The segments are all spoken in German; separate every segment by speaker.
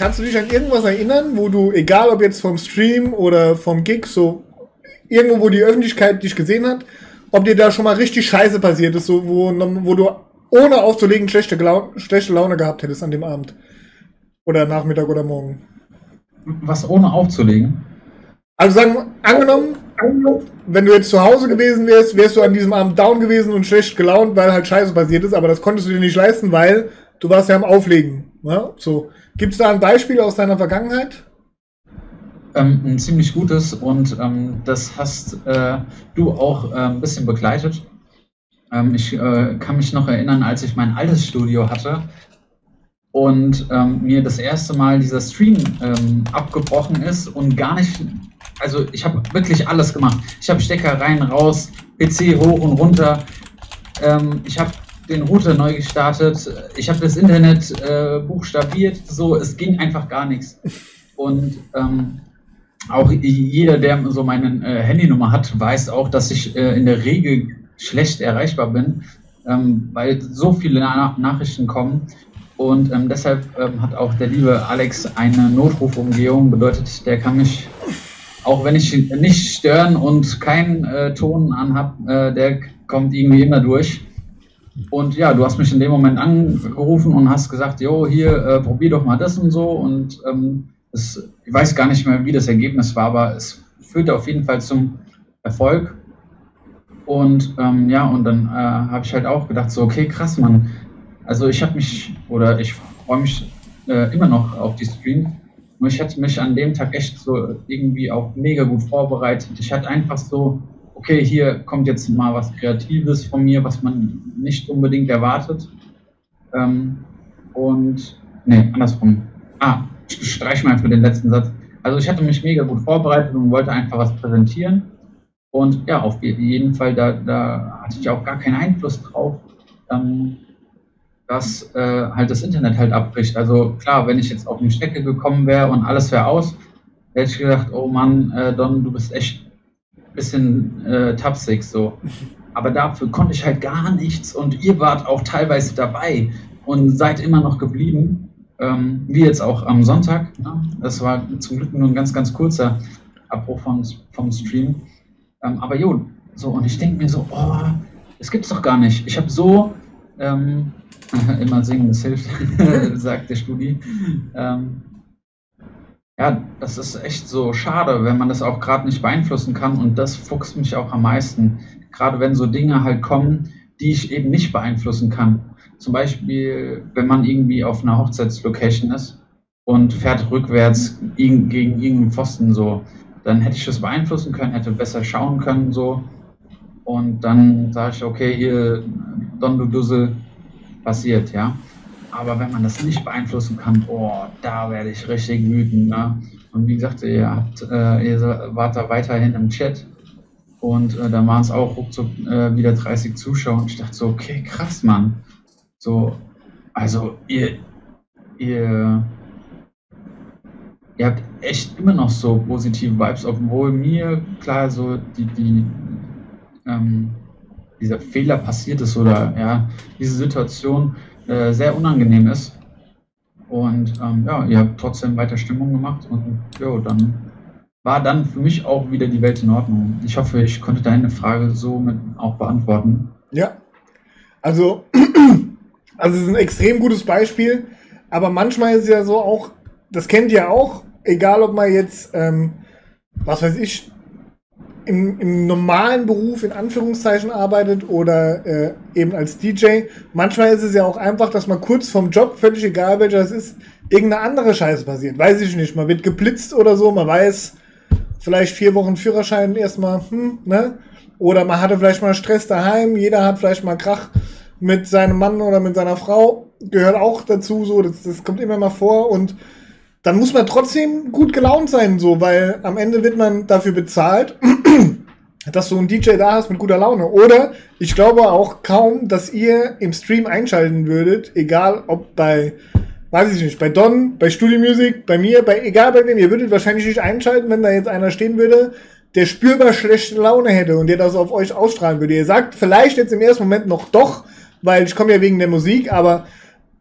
Speaker 1: kannst du dich an irgendwas erinnern, wo du, egal ob jetzt vom Stream oder vom Gig, so irgendwo, wo die Öffentlichkeit dich gesehen hat, ob dir da schon mal richtig Scheiße passiert ist, so, wo, wo du ohne aufzulegen schlechte, Glau schlechte Laune gehabt hättest an dem Abend? Oder Nachmittag oder Morgen?
Speaker 2: Was ohne aufzulegen?
Speaker 1: Also sagen, angenommen, wenn du jetzt zu Hause gewesen wärst, wärst du an diesem Abend down gewesen und schlecht gelaunt, weil halt Scheiße passiert ist, aber das konntest du dir nicht leisten, weil du warst ja am Auflegen. Ne? So. Gibt es da ein Beispiel aus deiner Vergangenheit?
Speaker 2: Ähm, ein ziemlich gutes und ähm, das hast äh, du auch äh, ein bisschen begleitet. Ähm, ich äh, kann mich noch erinnern, als ich mein altes Studio hatte und ähm, mir das erste Mal dieser Stream ähm, abgebrochen ist und gar nicht, also ich habe wirklich alles gemacht. Ich habe Stecker rein, raus, PC hoch und runter. Ähm, ich habe den Router neu gestartet. Ich habe das Internet äh, buchstabiert. So, es ging einfach gar nichts. Und ähm, auch jeder, der so meine äh, Handynummer hat, weiß auch, dass ich äh, in der Regel schlecht erreichbar bin, ähm, weil so viele Na Nachrichten kommen. Und ähm, deshalb ähm, hat auch der liebe Alex eine Notrufumgehung, bedeutet, der kann mich, auch wenn ich nicht stören und keinen äh, Ton anhab, äh, der kommt irgendwie immer durch. Und ja, du hast mich in dem Moment angerufen und hast gesagt, jo, hier, äh, probier doch mal das und so. Und ähm, das, ich weiß gar nicht mehr, wie das Ergebnis war, aber es führte auf jeden Fall zum Erfolg. Und ähm, ja, und dann äh, habe ich halt auch gedacht, so, okay, krass, Mann. Also ich habe mich, oder ich freue mich äh, immer noch auf die Streams. Nur ich hatte mich an dem Tag echt so irgendwie auch mega gut vorbereitet. Ich hatte einfach so okay, hier kommt jetzt mal was Kreatives von mir, was man nicht unbedingt erwartet. Ähm, und, nee, andersrum. Ah, streich mal einfach den letzten Satz. Also ich hatte mich mega gut vorbereitet und wollte einfach was präsentieren. Und ja, auf jeden Fall, da, da hatte ich auch gar keinen Einfluss drauf, ähm, dass äh, halt das Internet halt abbricht. Also klar, wenn ich jetzt auf eine Strecke gekommen wäre und alles wäre aus, hätte ich gedacht, oh Mann, äh, Don, du bist echt bisschen äh, tapsig so. Aber dafür konnte ich halt gar nichts und ihr wart auch teilweise dabei und seid immer noch geblieben. Ähm, wie jetzt auch am Sonntag. Ne? Das war zum Glück nur ein ganz, ganz kurzer Abbruch vom, vom Stream. Ähm, aber jo, so, und ich denke mir so, oh, das gibt's doch gar nicht. Ich habe so, ähm, immer singen, das hilft, sagt der Studi. Ähm, ja, das ist echt so schade, wenn man das auch gerade nicht beeinflussen kann und das fuchst mich auch am meisten. Gerade wenn so Dinge halt kommen, die ich eben nicht beeinflussen kann. Zum Beispiel, wenn man irgendwie auf einer Hochzeitslocation ist und fährt rückwärts gegen irgendeinen Pfosten so, dann hätte ich das beeinflussen können, hätte besser schauen können so. Und dann sage ich, okay, hier, Don du Dussel, passiert, ja. Aber wenn man das nicht beeinflussen kann, oh, da werde ich richtig wütend. Ne? Und wie gesagt, ihr, habt, äh, ihr wart da weiterhin im Chat. Und äh, da waren es auch ruckzuck äh, wieder 30 Zuschauer. Und ich dachte so, okay, krass, Mann. So, also ihr, ihr, ihr habt echt immer noch so positive Vibes, obwohl mir klar so die, die, ähm, dieser Fehler passiert ist oder ja, diese Situation äh, sehr unangenehm ist. Und ähm, ja, ihr habt trotzdem weiter Stimmung gemacht und ja, dann war dann für mich auch wieder die Welt in Ordnung. Ich hoffe, ich konnte deine Frage somit auch beantworten.
Speaker 1: Ja, also, also es ist ein extrem gutes Beispiel, aber manchmal ist es ja so auch, das kennt ihr auch, egal ob man jetzt, ähm, was weiß ich, im, im normalen Beruf in Anführungszeichen arbeitet oder äh, eben als DJ. Manchmal ist es ja auch einfach, dass man kurz vom Job, völlig egal welcher es ist, irgendeine andere Scheiße passiert. Weiß ich nicht. Man wird geblitzt oder so, man weiß, vielleicht vier Wochen Führerschein erstmal, hm, ne? Oder man hatte vielleicht mal Stress daheim, jeder hat vielleicht mal Krach mit seinem Mann oder mit seiner Frau, gehört auch dazu, so, das, das kommt immer mal vor und dann muss man trotzdem gut gelaunt sein, so, weil am Ende wird man dafür bezahlt, dass du einen DJ da hast mit guter Laune. Oder ich glaube auch kaum, dass ihr im Stream einschalten würdet, egal ob bei, weiß ich nicht, bei Don, bei Studio Music, bei mir, bei egal bei wem, ihr würdet wahrscheinlich nicht einschalten, wenn da jetzt einer stehen würde, der spürbar schlechte Laune hätte und der das auf euch ausstrahlen würde. Ihr sagt vielleicht jetzt im ersten Moment noch doch, weil ich komme ja wegen der Musik, aber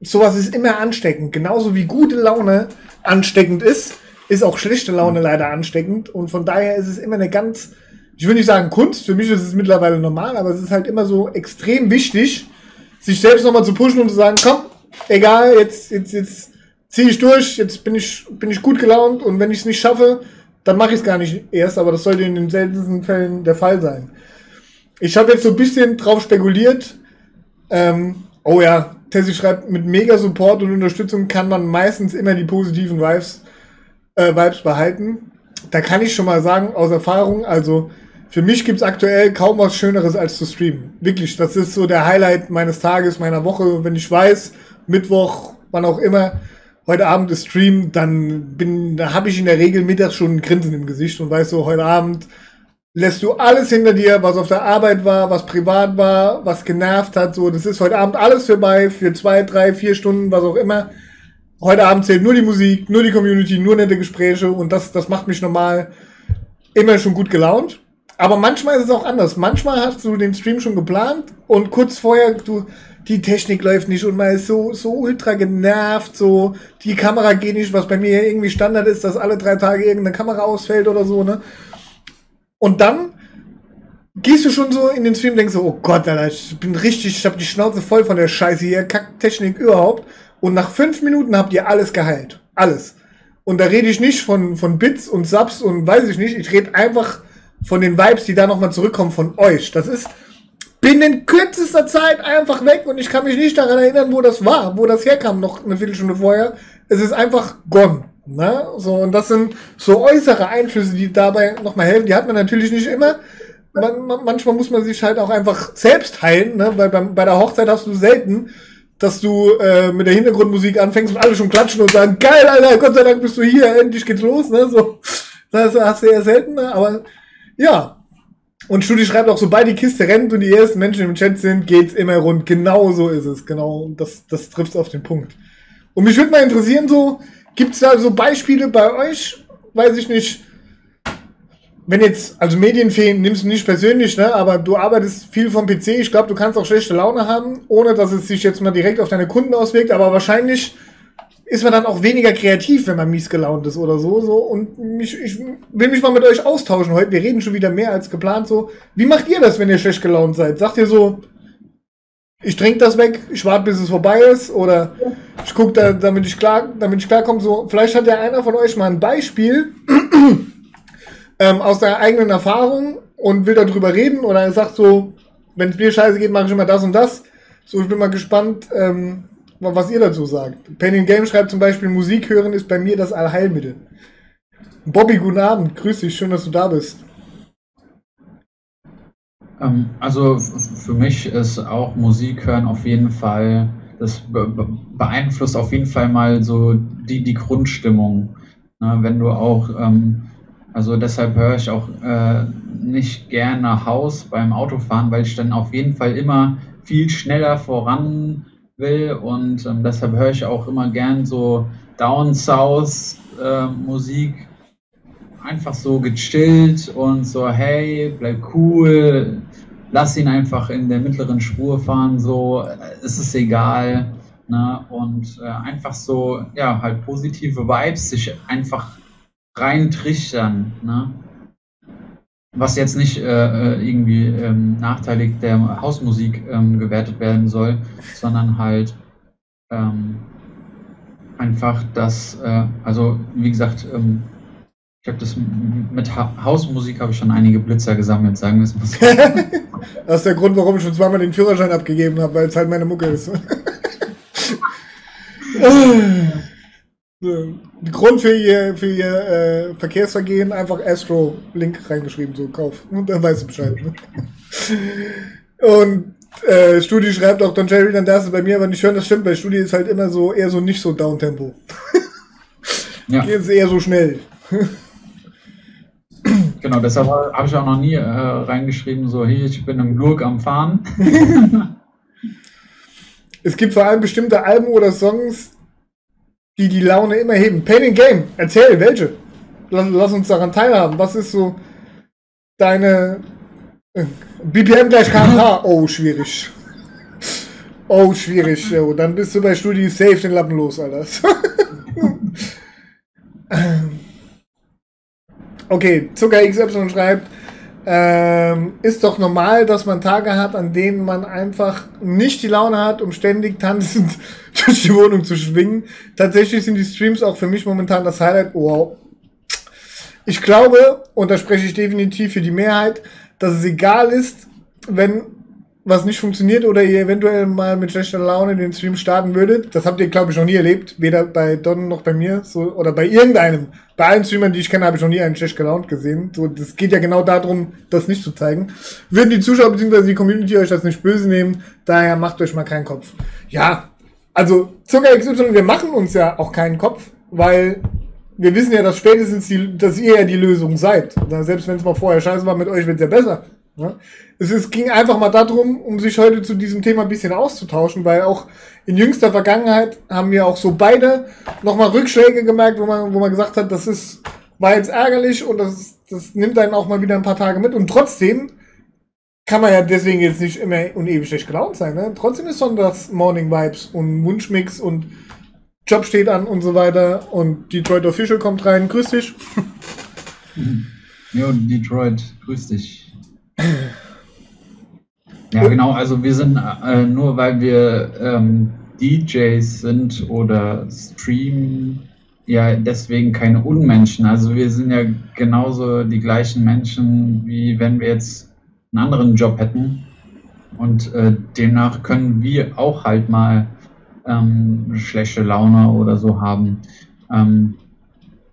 Speaker 1: sowas ist immer ansteckend. Genauso wie gute Laune ansteckend ist, ist auch schlechte Laune leider ansteckend. Und von daher ist es immer eine ganz, ich will nicht sagen Kunst, für mich ist es mittlerweile normal, aber es ist halt immer so extrem wichtig, sich selbst nochmal zu pushen und zu sagen, komm, egal, jetzt, jetzt, jetzt ziehe ich durch, jetzt bin ich, bin ich gut gelaunt und wenn ich es nicht schaffe, dann mache ich es gar nicht erst, aber das sollte in den seltensten Fällen der Fall sein. Ich habe jetzt so ein bisschen drauf spekuliert. Ähm, oh ja, Tessie schreibt, mit mega Support und Unterstützung kann man meistens immer die positiven Vibes, äh, Vibes behalten. Da kann ich schon mal sagen, aus Erfahrung, also für mich gibt es aktuell kaum was Schöneres als zu streamen. Wirklich, das ist so der Highlight meines Tages, meiner Woche. Wenn ich weiß, Mittwoch, wann auch immer, heute Abend ist Stream, dann bin, da habe ich in der Regel mittags schon ein Grinsen im Gesicht und weiß so, heute Abend lässt du alles hinter dir, was auf der Arbeit war, was privat war, was genervt hat. So, das ist heute Abend alles vorbei für zwei, drei, vier Stunden, was auch immer. Heute Abend zählt nur die Musik, nur die Community, nur nette Gespräche und das, das macht mich normal immer schon gut gelaunt. Aber manchmal ist es auch anders. Manchmal hast du den Stream schon geplant und kurz vorher, du, die Technik läuft nicht und man ist so, so ultra genervt, so, die Kamera geht nicht, was bei mir irgendwie Standard ist, dass alle drei Tage irgendeine Kamera ausfällt oder so, ne? Und dann gehst du schon so in den Stream und denkst so, oh Gott, Alter, ich bin richtig, ich hab die Schnauze voll von der Scheiße hier, Kacktechnik überhaupt. Und nach fünf Minuten habt ihr alles geheilt. Alles. Und da rede ich nicht von, von Bits und Subs und weiß ich nicht. Ich rede einfach von den Vibes, die da nochmal zurückkommen von euch. Das ist binnen kürzester Zeit einfach weg und ich kann mich nicht daran erinnern, wo das war, wo das herkam, noch eine Viertelstunde vorher. Es ist einfach gone. Ne? So, und das sind so äußere Einflüsse, die dabei nochmal helfen. Die hat man natürlich nicht immer. Man, man, manchmal muss man sich halt auch einfach selbst heilen, ne? weil beim, bei der Hochzeit hast du selten, dass du äh, mit der Hintergrundmusik anfängst und alle schon klatschen und sagen, geil, Alter, Gott sei Dank bist du hier, endlich geht's los. Ne? So, das hast du eher selten, ne? aber ja. Und Studi schreibt auch, sobald die Kiste rennt und die ersten Menschen im Chat sind, geht's immer rund. Genau so ist es. Genau, das, das trifft auf den Punkt. Und mich würde mal interessieren, so, Gibt es da so Beispiele bei euch? Weiß ich nicht. Wenn jetzt, also Medienfeen nimmst du nicht persönlich, ne, aber du arbeitest viel vom PC. Ich glaube, du kannst auch schlechte Laune haben, ohne dass es sich jetzt mal direkt auf deine Kunden auswirkt. Aber wahrscheinlich ist man dann auch weniger kreativ, wenn man mies gelaunt ist oder so. so. Und mich, ich will mich mal mit euch austauschen heute. Wir reden schon wieder mehr als geplant. So, wie macht ihr das, wenn ihr schlecht gelaunt seid? Sagt ihr so, ich trinke das weg, ich warte, bis es vorbei ist, oder ich gucke, da, damit ich klar, damit ich klarkomme. So, vielleicht hat ja einer von euch mal ein Beispiel ähm, aus der eigenen Erfahrung und will darüber reden, oder er sagt so, wenn es mir scheiße geht, mache ich immer das und das. So, ich bin mal gespannt, ähm, was ihr dazu sagt. Penny Game schreibt zum Beispiel, Musik hören ist bei mir das Allheilmittel. Bobby, guten Abend, grüß dich, schön, dass du da bist.
Speaker 2: Ähm, also für mich ist auch Musik hören auf jeden Fall, das beeinflusst auf jeden Fall mal so die, die Grundstimmung. Ne? Wenn du auch, ähm, also deshalb höre ich auch äh, nicht gerne Haus beim Autofahren, weil ich dann auf jeden Fall immer viel schneller voran will und ähm, deshalb höre ich auch immer gern so Down South äh, Musik, einfach so gechillt und so, hey, bleib cool, lass ihn einfach in der mittleren Spur fahren, so, es ist egal. Ne? Und äh, einfach so, ja, halt positive Vibes, sich einfach reintrichtern. Ne? Was jetzt nicht äh, äh, irgendwie ähm, nachteilig der Hausmusik ähm, gewertet werden soll, sondern halt ähm, einfach das, äh, also wie gesagt, ähm, ich habe das mit ha Hausmusik habe ich schon einige Blitzer gesammelt, sagen wir es mal so.
Speaker 1: das ist der Grund, warum ich schon zweimal den Führerschein abgegeben habe, weil es halt meine Mucke ist. Grund für ihr, für ihr äh, Verkehrsvergehen einfach Astro Link reingeschrieben, so Kauf. Und dann weißt du Bescheid. Ne? Und äh, Studi schreibt auch, Don Jerry, dann darfst du bei mir aber nicht hören, das stimmt, bei Studi ist halt immer so eher so nicht so Downtempo. ja. Geht eher so schnell.
Speaker 2: Genau, deshalb habe ich auch noch nie äh, reingeschrieben, so, hier, ich bin im Lurk am Fahren.
Speaker 1: es gibt vor allem bestimmte Alben oder Songs, die die Laune immer heben. Pain and Game, erzähl, welche? Lass, lass uns daran teilhaben. Was ist so deine äh, BPM gleich kmh? Oh, schwierig. Oh, schwierig, jo. Dann bist du bei Studi safe den Lappen los, Alter. Okay, Zucker XY schreibt, ähm, ist doch normal, dass man Tage hat, an denen man einfach nicht die Laune hat, um ständig tanzend durch die Wohnung zu schwingen. Tatsächlich sind die Streams auch für mich momentan das Highlight. Wow. Ich glaube, und da spreche ich definitiv für die Mehrheit, dass es egal ist, wenn was nicht funktioniert oder ihr eventuell mal mit schlechter Laune den Stream starten würdet. Das habt ihr, glaube ich, noch nie erlebt. Weder bei Don noch bei mir. So, oder bei irgendeinem. Bei allen Streamern, die ich kenne, habe ich noch nie einen schlecht gelaunt gesehen. So, das geht ja genau darum, das nicht zu zeigen. Würden die Zuschauer bzw. die Community euch das nicht böse nehmen, daher macht euch mal keinen Kopf. Ja, also Zucker XY, wir machen uns ja auch keinen Kopf, weil wir wissen ja, dass spätestens die, dass ihr ja die Lösung seid. Selbst wenn es mal vorher scheiße war mit euch, wird es ja besser. Ja? Es, es ging einfach mal darum, um sich heute zu diesem Thema ein bisschen auszutauschen, weil auch in jüngster Vergangenheit haben wir auch so beide nochmal Rückschläge gemerkt, wo man, wo man gesagt hat, das ist, war jetzt ärgerlich und das, das nimmt einen auch mal wieder ein paar Tage mit. Und trotzdem kann man ja deswegen jetzt nicht immer und ewig schlecht gelaunt sein. Ne? Trotzdem ist Sonntags Morning Vibes und Wunschmix und Job steht an und so weiter. Und Detroit Official kommt rein. Grüß dich.
Speaker 2: Jo, Detroit, grüß dich. Ja, genau. Also wir sind äh, nur, weil wir ähm, DJs sind oder streamen, ja deswegen keine Unmenschen. Also wir sind ja genauso die gleichen Menschen, wie wenn wir jetzt einen anderen Job hätten. Und äh, demnach können wir auch halt mal ähm, schlechte Laune oder so haben. Ähm,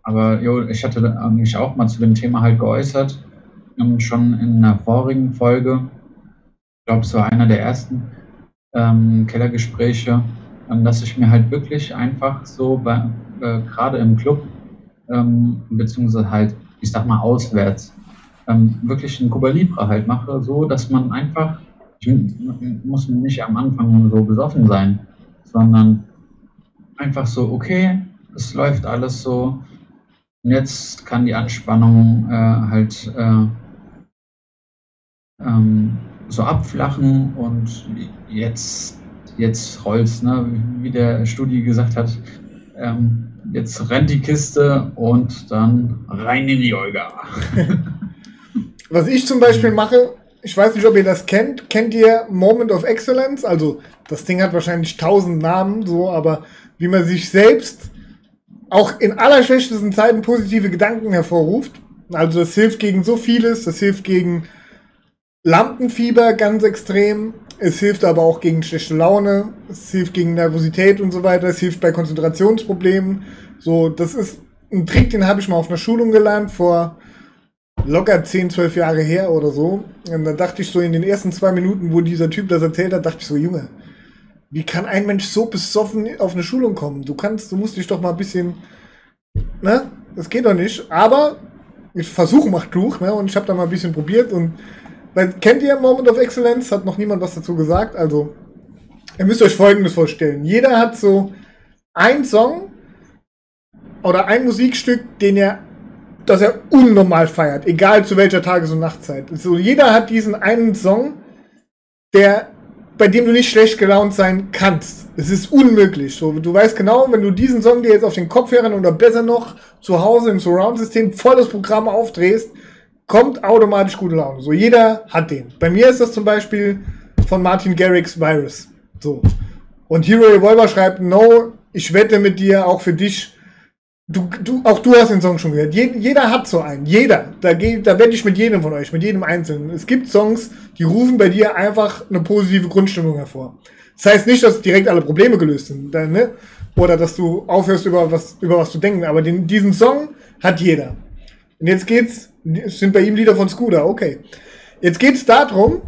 Speaker 2: aber jo, ich hatte mich auch mal zu dem Thema halt geäußert ähm, schon in einer vorigen Folge, ich glaube, es war einer der ersten ähm, Kellergespräche, ähm, dass ich mir halt wirklich einfach so bei, äh, gerade im Club, ähm, beziehungsweise halt, ich sag mal, auswärts, ähm, wirklich ein Cuba Libre halt mache, so dass man einfach, ich muss nicht am Anfang so besoffen sein, sondern einfach so, okay, es läuft alles so. Und jetzt kann die Anspannung äh, halt äh, ähm, so abflachen und jetzt, jetzt rollt's, ne? wie der Studi gesagt hat. Ähm, jetzt rennt die Kiste und dann rein in die Olga.
Speaker 1: Was ich zum Beispiel mache, ich weiß nicht, ob ihr das kennt. Kennt ihr Moment of Excellence? Also, das Ding hat wahrscheinlich tausend Namen, so, aber wie man sich selbst auch in allerschlechtesten Zeiten positive Gedanken hervorruft. Also, das hilft gegen so vieles. Das hilft gegen Lampenfieber ganz extrem. Es hilft aber auch gegen schlechte Laune. Es hilft gegen Nervosität und so weiter. Es hilft bei Konzentrationsproblemen. So, das ist ein Trick, den habe ich mal auf einer Schulung gelernt vor locker 10, 12 Jahre her oder so. Und da dachte ich so in den ersten zwei Minuten, wo dieser Typ das erzählt hat, dachte ich so, Junge, wie kann ein Mensch so besoffen auf eine Schulung kommen? Du kannst, du musst dich doch mal ein bisschen, ne? Das geht doch nicht. Aber ich versuche macht klug, ne? Und ich habe da mal ein bisschen probiert und weil, kennt ihr Moment of Excellence? Hat noch niemand was dazu gesagt. Also, ihr müsst euch Folgendes vorstellen. Jeder hat so ein Song oder ein Musikstück, den er, das er unnormal feiert, egal zu welcher Tages- und Nachtzeit. So, jeder hat diesen einen Song, der, bei dem du nicht schlecht gelaunt sein kannst. Es ist unmöglich. So, du weißt genau, wenn du diesen Song dir jetzt auf den Kopfhörern oder besser noch zu Hause im Surround-System volles Programm aufdrehst, kommt automatisch gute Laune. So, jeder hat den. Bei mir ist das zum Beispiel von Martin Garrix Virus. So. Und Hero Revolver schreibt, no, ich wette mit dir, auch für dich. Du, du, auch du hast den Song schon gehört. Je, jeder hat so einen. Jeder. Da, da wette ich mit jedem von euch, mit jedem Einzelnen. Es gibt Songs, die rufen bei dir einfach eine positive Grundstimmung hervor. Das heißt nicht, dass direkt alle Probleme gelöst sind, ne? Oder dass du aufhörst, über was, über was zu denken. Aber den, diesen Song hat jeder. Und jetzt geht's es sind bei ihm Lieder von Scooter, okay. Jetzt geht es darum,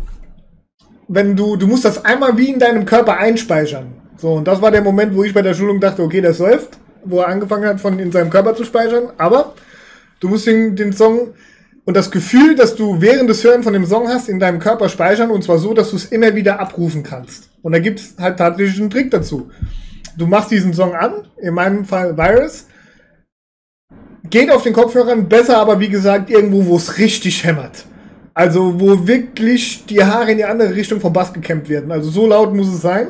Speaker 1: wenn du, du musst das einmal wie in deinem Körper einspeichern. So, und das war der Moment, wo ich bei der Schulung dachte, okay, das läuft, wo er angefangen hat, von in seinem Körper zu speichern. Aber du musst den, den Song und das Gefühl, dass du während des Hören von dem Song hast, in deinem Körper speichern und zwar so, dass du es immer wieder abrufen kannst. Und da gibt es halt tatsächlich einen Trick dazu. Du machst diesen Song an, in meinem Fall Virus, Geht auf den Kopfhörern, besser aber wie gesagt irgendwo, wo es richtig hämmert. Also wo wirklich die Haare in die andere Richtung vom Bass gekämmt werden. Also so laut muss es sein.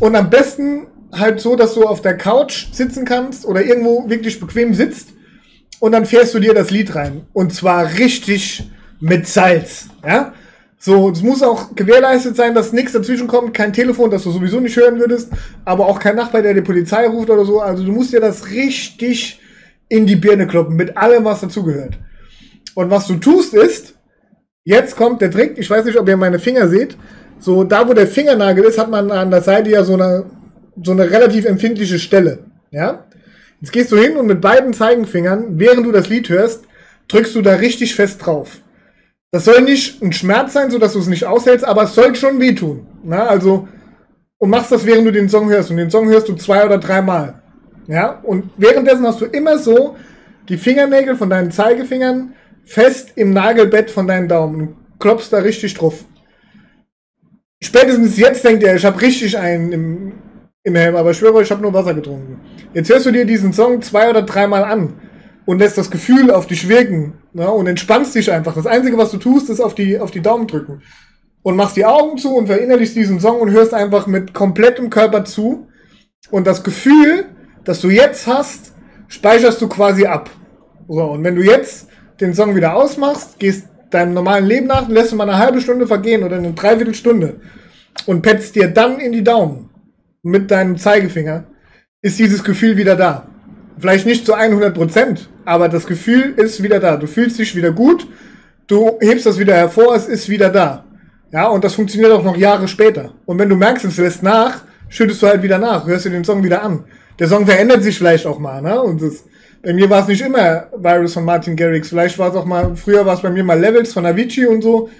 Speaker 1: Und am besten halt so, dass du auf der Couch sitzen kannst oder irgendwo wirklich bequem sitzt und dann fährst du dir das Lied rein. Und zwar richtig mit Salz. Ja? So, es muss auch gewährleistet sein, dass nichts dazwischen kommt, kein Telefon, das du sowieso nicht hören würdest, aber auch kein Nachbar, der die Polizei ruft oder so. Also du musst dir das richtig in die Birne kloppen, mit allem, was dazugehört. Und was du tust ist, jetzt kommt der Trick, ich weiß nicht, ob ihr meine Finger seht, so da, wo der Fingernagel ist, hat man an der Seite ja so eine so eine relativ empfindliche Stelle. Ja? Jetzt gehst du hin und mit beiden Zeigenfingern, während du das Lied hörst, drückst du da richtig fest drauf. Das soll nicht ein Schmerz sein, sodass du es nicht aushältst, aber es soll schon wehtun. Na, also, und machst das, während du den Song hörst. Und den Song hörst du zwei oder dreimal. Ja, und währenddessen hast du immer so die Fingernägel von deinen Zeigefingern fest im Nagelbett von deinen Daumen und klopfst da richtig drauf. Spätestens jetzt denkt er, ich habe richtig einen im, im Helm, aber ich schwöre, ich habe nur Wasser getrunken. Jetzt hörst du dir diesen Song zwei oder dreimal an und lässt das Gefühl auf dich wirken ne, und entspannst dich einfach. Das Einzige, was du tust, ist auf die, auf die Daumen drücken. Und machst die Augen zu und verinnerlichst diesen Song und hörst einfach mit komplettem Körper zu. Und das Gefühl, das du jetzt hast, speicherst du quasi ab. So, und wenn du jetzt den Song wieder ausmachst, gehst deinem normalen Leben nach, lässt du mal eine halbe Stunde vergehen oder eine Dreiviertelstunde und petzt dir dann in die Daumen mit deinem Zeigefinger, ist dieses Gefühl wieder da. Vielleicht nicht zu 100 Prozent, aber das Gefühl ist wieder da. Du fühlst dich wieder gut, du hebst das wieder hervor, es ist wieder da. Ja, und das funktioniert auch noch Jahre später. Und wenn du merkst, es lässt nach, schüttest du halt wieder nach, hörst dir den Song wieder an. Der Song verändert sich vielleicht auch mal, ne? Und das, bei mir war es nicht immer Virus von Martin Garrix. Vielleicht war es auch mal, früher war es bei mir mal Levels von Avicii und so.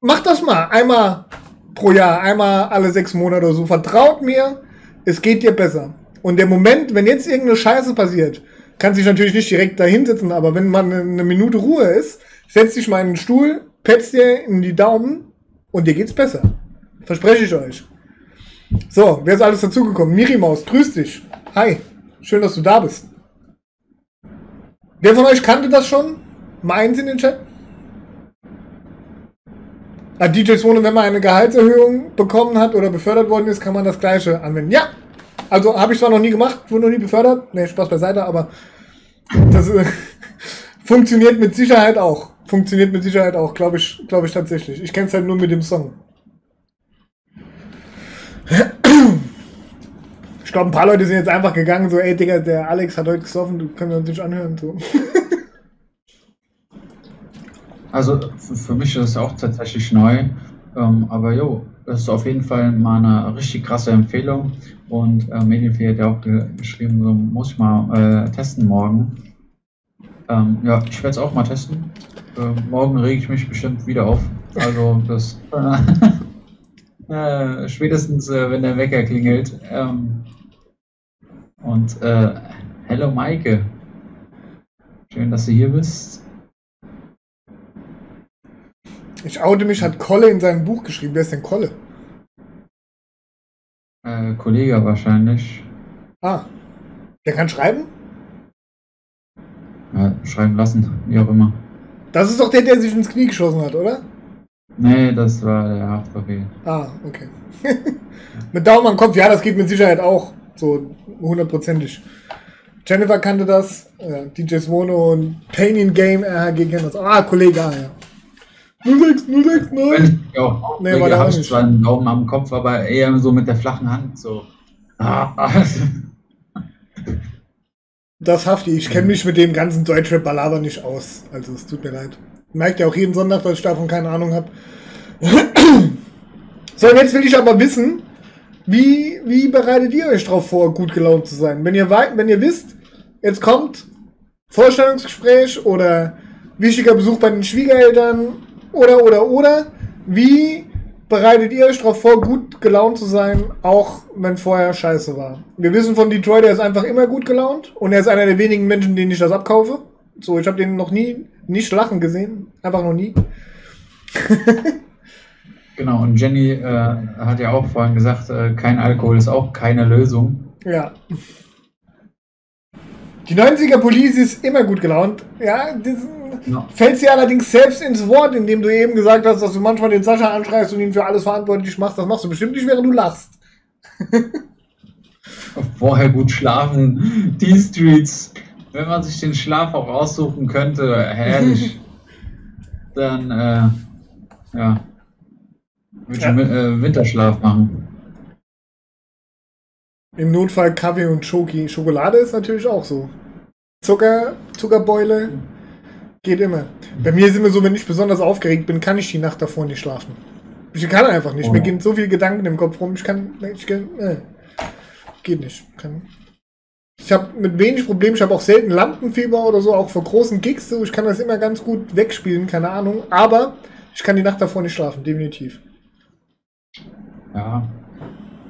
Speaker 1: Mach das mal. Einmal pro Jahr, einmal alle sechs Monate oder so. Vertraut mir, es geht dir besser. Und der Moment, wenn jetzt irgendeine Scheiße passiert, kann sich natürlich nicht direkt da hinsetzen, aber wenn man eine Minute Ruhe ist, setz dich mal in den Stuhl, petzt dir in die Daumen und dir geht's besser. Verspreche ich euch. So, wer ist alles dazugekommen? Miri Maus, grüß dich. Hi, schön, dass du da bist. Wer von euch kannte das schon? Mal eins in den Chat. Bei DJ Swone, wenn man eine Gehaltserhöhung bekommen hat oder befördert worden ist, kann man das gleiche anwenden. Ja, also habe ich zwar noch nie gemacht, wurde noch nie befördert. Ne, Spaß beiseite, aber das äh, funktioniert mit Sicherheit auch. Funktioniert mit Sicherheit auch, glaube ich, glaube ich tatsächlich. Ich kenne es halt nur mit dem Song. Ich glaube, ein paar Leute sind jetzt einfach gegangen, so, ey Digga, der Alex hat heute gesoffen, du kannst uns nicht anhören. So.
Speaker 2: Also für mich ist es auch tatsächlich neu. Ähm, aber jo, das ist auf jeden Fall mal eine richtig krasse Empfehlung. Und äh, Medienfee hat ja auch ge geschrieben, so muss ich mal äh, testen morgen. Ähm, ja, ich werde es auch mal testen. Äh, morgen rege ich mich bestimmt wieder auf. Also das äh, spätestens, äh, wenn der Wecker klingelt. Ähm, und äh, hello Maike. Schön, dass du hier bist.
Speaker 1: Ich oute mich, hat Kolle in seinem Buch geschrieben. Wer ist denn Kolle?
Speaker 2: Äh, Kollege wahrscheinlich.
Speaker 1: Ah. Der kann schreiben?
Speaker 2: Ja, schreiben lassen, wie auch immer.
Speaker 1: Das ist doch der, der sich ins Knie geschossen hat, oder?
Speaker 2: Nee, das war der Haftbefehl.
Speaker 1: Ah, okay. mit Daumen am Kopf, ja, das geht mit Sicherheit auch. So hundertprozentig. Jennifer kannte das, äh, DJ Swono und Pain in Game RHG kennen das. Ah, Kollege, ah, ja. 06, 06, nein.
Speaker 2: Ja, nee, war da habe ich zwar einen Daumen am Kopf, aber eher so mit der flachen Hand. So. Ah.
Speaker 1: Das hafte ich. Ich kenne mich mit dem ganzen Deutschrap-Ballader nicht aus. Also es tut mir leid. Merkt ja auch jeden Sonntag, dass ich davon keine Ahnung habe. so, und jetzt will ich aber wissen, wie, wie bereitet ihr euch darauf vor, gut gelaunt zu sein? Wenn ihr, wenn ihr wisst, jetzt kommt Vorstellungsgespräch oder wichtiger Besuch bei den Schwiegereltern oder, oder, oder. Wie bereitet ihr euch darauf vor, gut gelaunt zu sein, auch wenn vorher scheiße war? Wir wissen von Detroit, er ist einfach immer gut gelaunt und er ist einer der wenigen Menschen, denen ich das abkaufe. So, ich habe den noch nie nicht lachen gesehen. Einfach noch nie.
Speaker 2: genau, und Jenny äh, hat ja auch vorhin gesagt, äh, kein Alkohol ist auch keine Lösung.
Speaker 1: Ja. Die 90er Police ist immer gut gelaunt. Ja, das, ja. Fällt dir allerdings selbst ins Wort, indem du eben gesagt hast, dass du manchmal den Sascha anschreist und ihn für alles verantwortlich machst. Das machst du bestimmt nicht, während du lachst.
Speaker 2: Vorher gut schlafen. Die Streets. Wenn man sich den Schlaf auch aussuchen könnte, herrlich. Dann, äh, ja. Würde ja. ich äh, Winterschlaf machen.
Speaker 1: Im Notfall Kaffee und Schoki. Schokolade ist natürlich auch so. Zucker, Zuckerbeule geht immer. Bei mir ist immer so, wenn ich besonders aufgeregt bin, kann ich die Nacht davor nicht schlafen. Ich kann einfach nicht. Oh. Mir gehen so viele Gedanken im Kopf rum. Ich kann, ich kann, äh, geht nicht. Kann. Ich habe mit wenig Problemen. Ich habe auch selten Lampenfieber oder so, auch vor großen Gigs. So. Ich kann das immer ganz gut wegspielen, keine Ahnung. Aber ich kann die Nacht davor nicht schlafen, definitiv.
Speaker 2: Ja,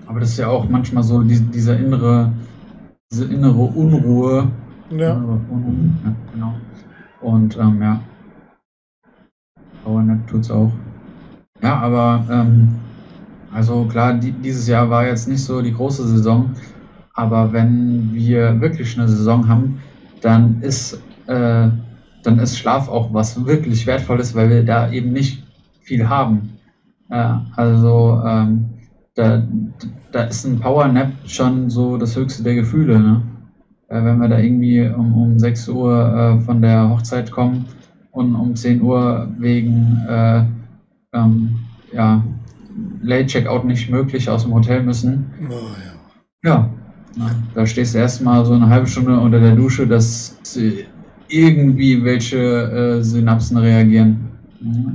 Speaker 2: aber das ist ja auch manchmal so die, dieser innere, diese innere Unruhe. Ja. Innere Unruhe, ja genau. Und ähm, ja. Powernap tut's auch. Ja, aber ähm, also klar, die, dieses Jahr war jetzt nicht so die große Saison, aber wenn wir wirklich eine Saison haben, dann ist, äh, dann ist Schlaf auch was wirklich Wertvolles, weil wir da eben nicht viel haben. Ja, also ähm, da, da ist ein Power Nap schon so das höchste der Gefühle. Ne? Äh, wenn wir da irgendwie um, um 6 Uhr äh, von der Hochzeit kommen und um 10 Uhr wegen äh, ähm, ja, Late Checkout nicht möglich aus dem Hotel müssen. Oh, ja. ja. Da stehst du erstmal so eine halbe Stunde unter der Dusche, dass irgendwie welche äh, Synapsen reagieren.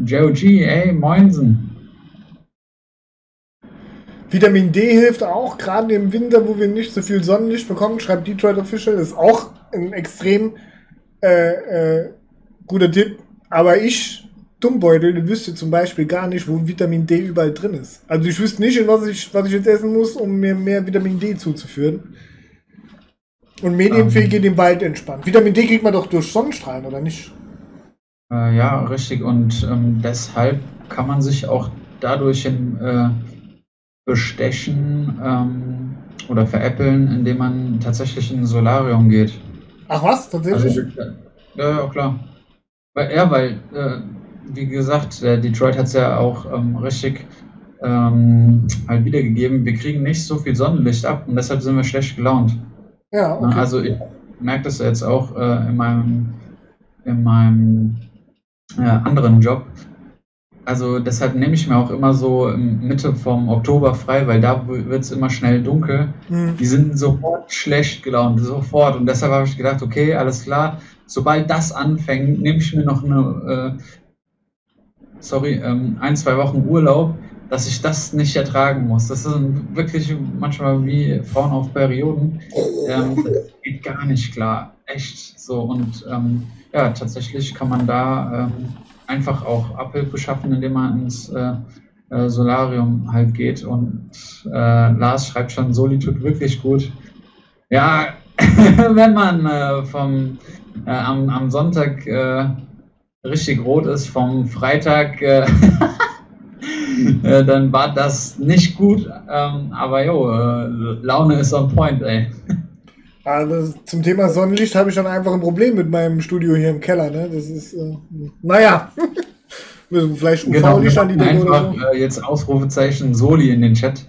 Speaker 2: JOG, ey, moinsen.
Speaker 1: Vitamin D hilft auch, gerade im Winter, wo wir nicht so viel Sonnenlicht bekommen, schreibt Detroit Official, ist auch ein extrem äh, äh, guter Tipp. Aber ich, Dummbeutel, wüsste zum Beispiel gar nicht, wo Vitamin D überall drin ist. Also ich wüsste nicht, in was ich, was ich jetzt essen muss, um mir mehr Vitamin D zuzuführen. Und um. geht im Wald entspannt. Vitamin D kriegt man doch durch Sonnenstrahlen, oder nicht?
Speaker 2: Äh, ja, richtig. Und ähm, deshalb kann man sich auch dadurch in, äh, bestechen ähm, oder veräppeln, indem man tatsächlich in ein Solarium geht.
Speaker 1: Ach was, tatsächlich? Also,
Speaker 2: ja, ja, klar. Weil, ja, weil, äh, wie gesagt, der Detroit hat es ja auch ähm, richtig ähm, halt wiedergegeben, wir kriegen nicht so viel Sonnenlicht ab und deshalb sind wir schlecht gelaunt. Ja, okay. Also ich merke das jetzt auch äh, in meinem, in meinem äh, anderen Job, also deshalb nehme ich mir auch immer so Mitte vom Oktober frei, weil da wird es immer schnell dunkel. Mhm. Die sind sofort schlecht gelaunt, sofort. Und deshalb habe ich gedacht, okay, alles klar, sobald das anfängt, nehme ich mir noch eine, äh, sorry, ähm, ein, zwei Wochen Urlaub, dass ich das nicht ertragen muss. Das ist wirklich manchmal wie Frauen auf Perioden. Ähm, das geht gar nicht klar. Echt so. Und ähm, ja, tatsächlich kann man da ähm, einfach auch Abhilfe schaffen, indem man ins äh, äh, Solarium halt geht. Und äh, Lars schreibt schon, Soli tut wirklich gut. Ja, wenn man äh, vom, äh, am, am Sonntag äh, richtig rot ist, vom Freitag, dann war das nicht gut. Ähm, aber jo, Laune ist on point, ey.
Speaker 1: Also zum Thema Sonnenlicht habe ich dann einfach ein Problem mit meinem Studio hier im Keller. Ne? Das ist, äh, naja, vielleicht
Speaker 2: UV-Licht genau, an die Decke oder so. Äh, jetzt Ausrufezeichen Soli in den Chat.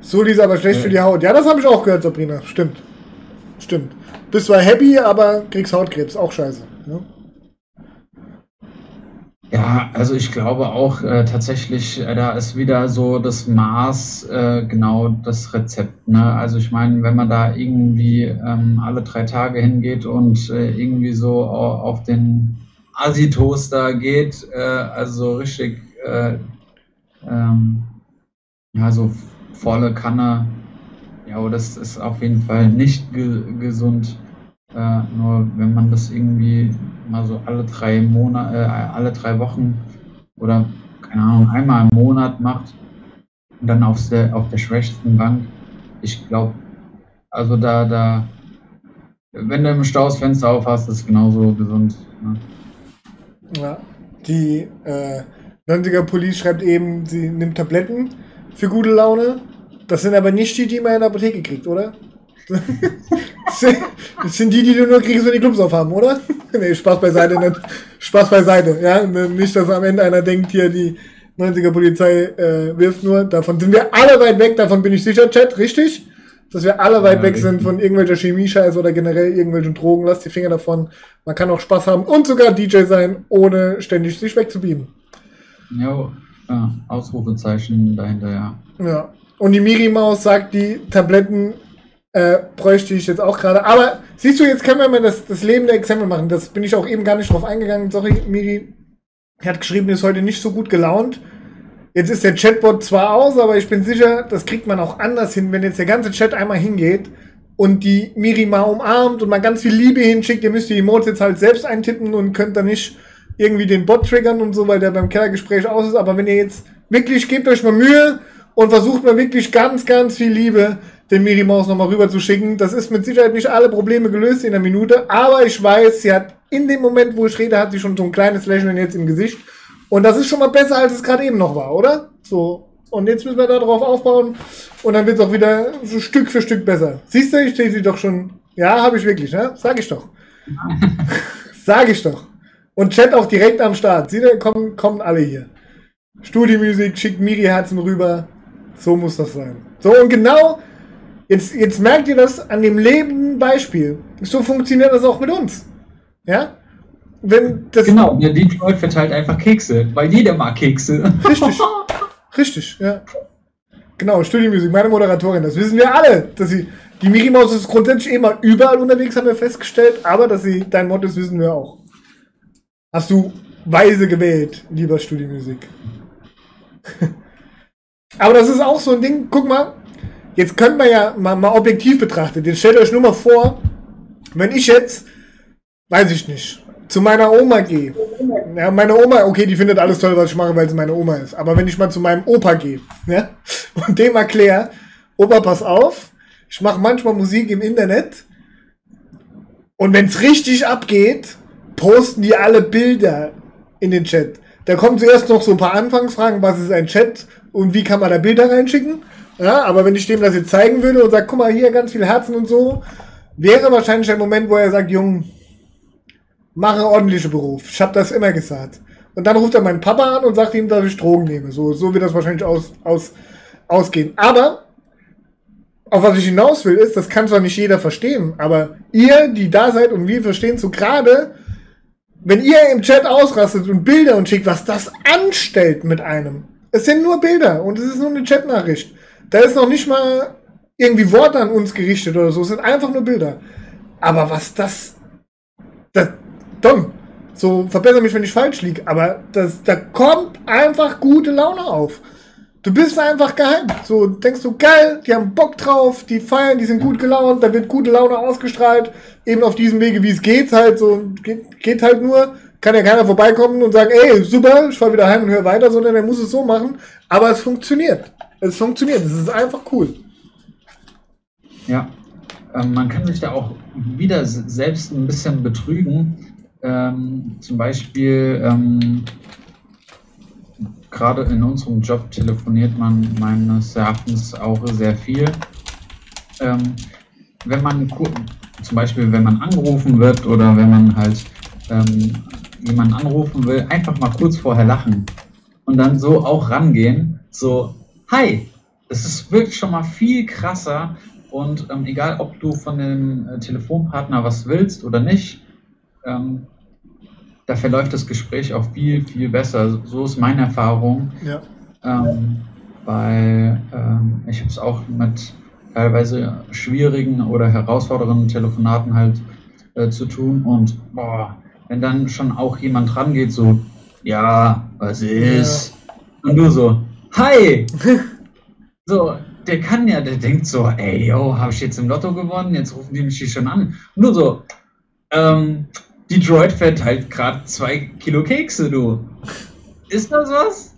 Speaker 1: Soli ist aber schlecht äh. für die Haut. Ja, das habe ich auch gehört, Sabrina. Stimmt. Stimmt. Bist zwar happy, aber kriegst Hautkrebs. Auch scheiße. Ne?
Speaker 2: Ja, also ich glaube auch äh, tatsächlich, äh, da ist wieder so das Maß äh, genau das Rezept. Ne? Also ich meine, wenn man da irgendwie ähm, alle drei Tage hingeht und äh, irgendwie so auf den Asi-Toaster geht, äh, also richtig, äh, ähm, ja, so volle Kanne, ja, das ist auf jeden Fall nicht ge gesund. Äh, nur wenn man das irgendwie mal so alle drei Monate, äh, alle drei Wochen oder keine Ahnung, einmal im Monat macht und dann auf der, auf der schwächsten Bank, ich glaube, also da, da, wenn du im Stau das Fenster auf hast, ist genauso gesund. Ne?
Speaker 1: Ja, die äh, Leipziger Police schreibt eben, sie nimmt Tabletten für gute Laune. Das sind aber nicht die, die man in der Apotheke kriegt, oder? das sind die, die du nur kriegst, wenn die Clubs aufhaben, oder? nee, Spaß beiseite, nicht. Spaß beiseite, ja. Nicht, dass am Ende einer denkt, hier, die, 90er Polizei äh, wirft nur. Davon sind wir alle weit weg, davon bin ich sicher, Chat, richtig? Dass wir alle weit ja, weg sind von irgendwelcher Chemie-Scheiß oder generell irgendwelchen Drogen. Lasst die Finger davon. Man kann auch Spaß haben und sogar DJ sein, ohne ständig sich wegzubieben.
Speaker 2: Ja, ja Ausrufezeichen dahinter, ja.
Speaker 1: Ja. Und die Miri-Maus sagt, die Tabletten äh, bräuchte ich jetzt auch gerade. Aber siehst du, jetzt können wir mal das, das lebende Exempel machen. Das bin ich auch eben gar nicht drauf eingegangen. Sorry, Miri hat geschrieben, ist heute nicht so gut gelaunt. Jetzt ist der Chatbot zwar aus, aber ich bin sicher, das kriegt man auch anders hin, wenn jetzt der ganze Chat einmal hingeht und die Miri mal umarmt und mal ganz viel Liebe hinschickt. Ihr müsst die Emotes jetzt halt selbst eintippen und könnt dann nicht irgendwie den Bot triggern und so, weil der beim Kellergespräch aus ist. Aber wenn ihr jetzt wirklich gebt euch mal Mühe und versucht mal wirklich ganz, ganz viel Liebe, den Miri Maus nochmal rüber zu schicken. Das ist mit Sicherheit nicht alle Probleme gelöst in einer Minute, aber ich weiß, sie hat in dem Moment, wo ich rede, hat sie schon so ein kleines Lächeln jetzt im Gesicht. Und das ist schon mal besser, als es gerade eben noch war, oder? So. Und jetzt müssen wir darauf aufbauen und dann wird es auch wieder so Stück für Stück besser. Siehst du, ich stehe sie doch schon. Ja, habe ich wirklich, ne? Sag ich doch. Sag ich doch. Und Chat auch direkt am Start. Sieh, da kommen, kommen alle hier. Studiomusik, schickt Miri Herzen rüber. So muss das sein. So, und genau Jetzt, jetzt merkt ihr das an dem lebenden Beispiel. So funktioniert das auch mit uns. Ja?
Speaker 2: Wenn das genau, der Detroit verteilt einfach Kekse, weil jeder mag Kekse.
Speaker 1: Richtig. Richtig, ja. Genau, Studiomusik, meine Moderatorin, das wissen wir alle, dass sie. Die Miri Maus ist grundsätzlich immer überall unterwegs, haben wir festgestellt, aber dass sie dein Motto ist, wissen wir auch. Hast du weise gewählt, lieber Studiomusik. aber das ist auch so ein Ding, guck mal, Jetzt könnte man ja mal, mal objektiv betrachten. Jetzt stellt euch nur mal vor, wenn ich jetzt, weiß ich nicht, zu meiner Oma gehe. Ja, meine Oma, okay, die findet alles toll, was ich mache, weil sie meine Oma ist. Aber wenn ich mal zu meinem Opa gehe ja, und dem erkläre, Opa, pass auf, ich mache manchmal Musik im Internet und wenn es richtig abgeht, posten die alle Bilder in den Chat. Da kommen zuerst noch so ein paar Anfangsfragen, was ist ein Chat und wie kann man da Bilder reinschicken. Ja, aber wenn ich dem das jetzt zeigen würde und sage, guck mal, hier ganz viel Herzen und so, wäre wahrscheinlich ein Moment, wo er sagt, Jung, mache ordentlichen Beruf. Ich habe das immer gesagt. Und dann ruft er meinen Papa an und sagt ihm, dass ich Drogen nehme. So, so wird das wahrscheinlich aus, aus, ausgehen. Aber, auf was ich hinaus will, ist, das kann zwar nicht jeder verstehen, aber ihr, die da seid und wir verstehen so gerade, wenn ihr im Chat ausrastet und Bilder und schickt, was das anstellt mit einem. Es sind nur Bilder und es ist nur eine Chatnachricht. Da ist noch nicht mal irgendwie Worte an uns gerichtet oder so. Es sind einfach nur Bilder. Aber was das. das Don, so verbessere mich, wenn ich falsch liege, aber das, da kommt einfach gute Laune auf. Du bist einfach geheim. So denkst du, geil, die haben Bock drauf, die feiern, die sind gut gelaunt, da wird gute Laune ausgestrahlt. Eben auf diesem Wege, wie es geht, halt so, geht, geht halt nur. Kann ja keiner vorbeikommen und sagen, ey, super, ich fahr wieder heim und höre weiter, sondern er muss es so machen. Aber es funktioniert. Es funktioniert, es ist einfach cool.
Speaker 2: Ja, ähm, man kann sich da auch wieder selbst ein bisschen betrügen. Ähm, zum Beispiel, ähm, gerade in unserem Job telefoniert man meines Erachtens auch sehr viel. Ähm, wenn man zum Beispiel, wenn man angerufen wird oder wenn man halt ähm, jemanden anrufen will, einfach mal kurz vorher lachen und dann so auch rangehen, so Hi, das ist wirklich schon mal viel krasser und ähm, egal, ob du von dem äh, Telefonpartner was willst oder nicht, ähm, da verläuft das Gespräch auch viel, viel besser. So ist meine Erfahrung. Ja. Ähm, weil ähm, ich habe es auch mit teilweise schwierigen oder herausfordernden Telefonaten halt äh, zu tun und boah, wenn dann schon auch jemand rangeht, so, ja, was ist? Ja. Und du so, Hi! so, der kann ja, der denkt so, ey, yo, habe ich jetzt im Lotto gewonnen, jetzt rufen die mich hier schon an. Nur so, ähm, Detroit fährt halt gerade zwei Kilo Kekse, du. Ist das was?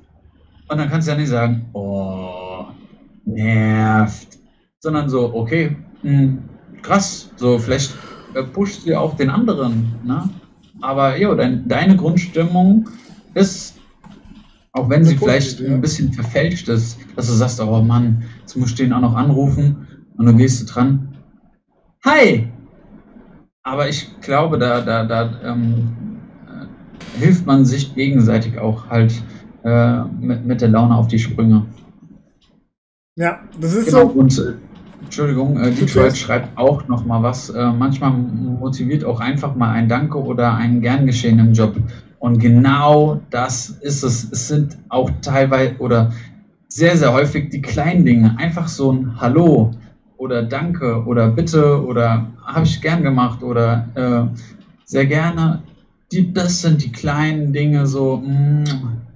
Speaker 2: Und dann kannst du ja nicht sagen, oh, nervt. Sondern so, okay, mh, hm, krass, so vielleicht äh, pusht sie auch den anderen, ne? Aber jo, dein, deine Grundstimmung ist auch wenn sie vielleicht ja. ein bisschen verfälscht ist, dass du sagst, oh Mann, jetzt muss ich den auch noch anrufen und dann gehst du dran. Hi! Aber ich glaube, da, da, da ähm, äh, hilft man sich gegenseitig auch halt äh, mit, mit der Laune auf die Sprünge.
Speaker 1: Ja, das ist
Speaker 2: Genau,
Speaker 1: so.
Speaker 2: und äh, Entschuldigung, äh, Detroit schreibt auch noch mal was. Äh, manchmal motiviert auch einfach mal ein Danke oder ein gern geschehen im Job. Und genau das ist es. Es sind auch teilweise oder sehr, sehr häufig die kleinen Dinge. Einfach so ein Hallo oder Danke oder Bitte oder habe ich gern gemacht oder äh, sehr gerne. Die, das sind die kleinen Dinge, so, mm,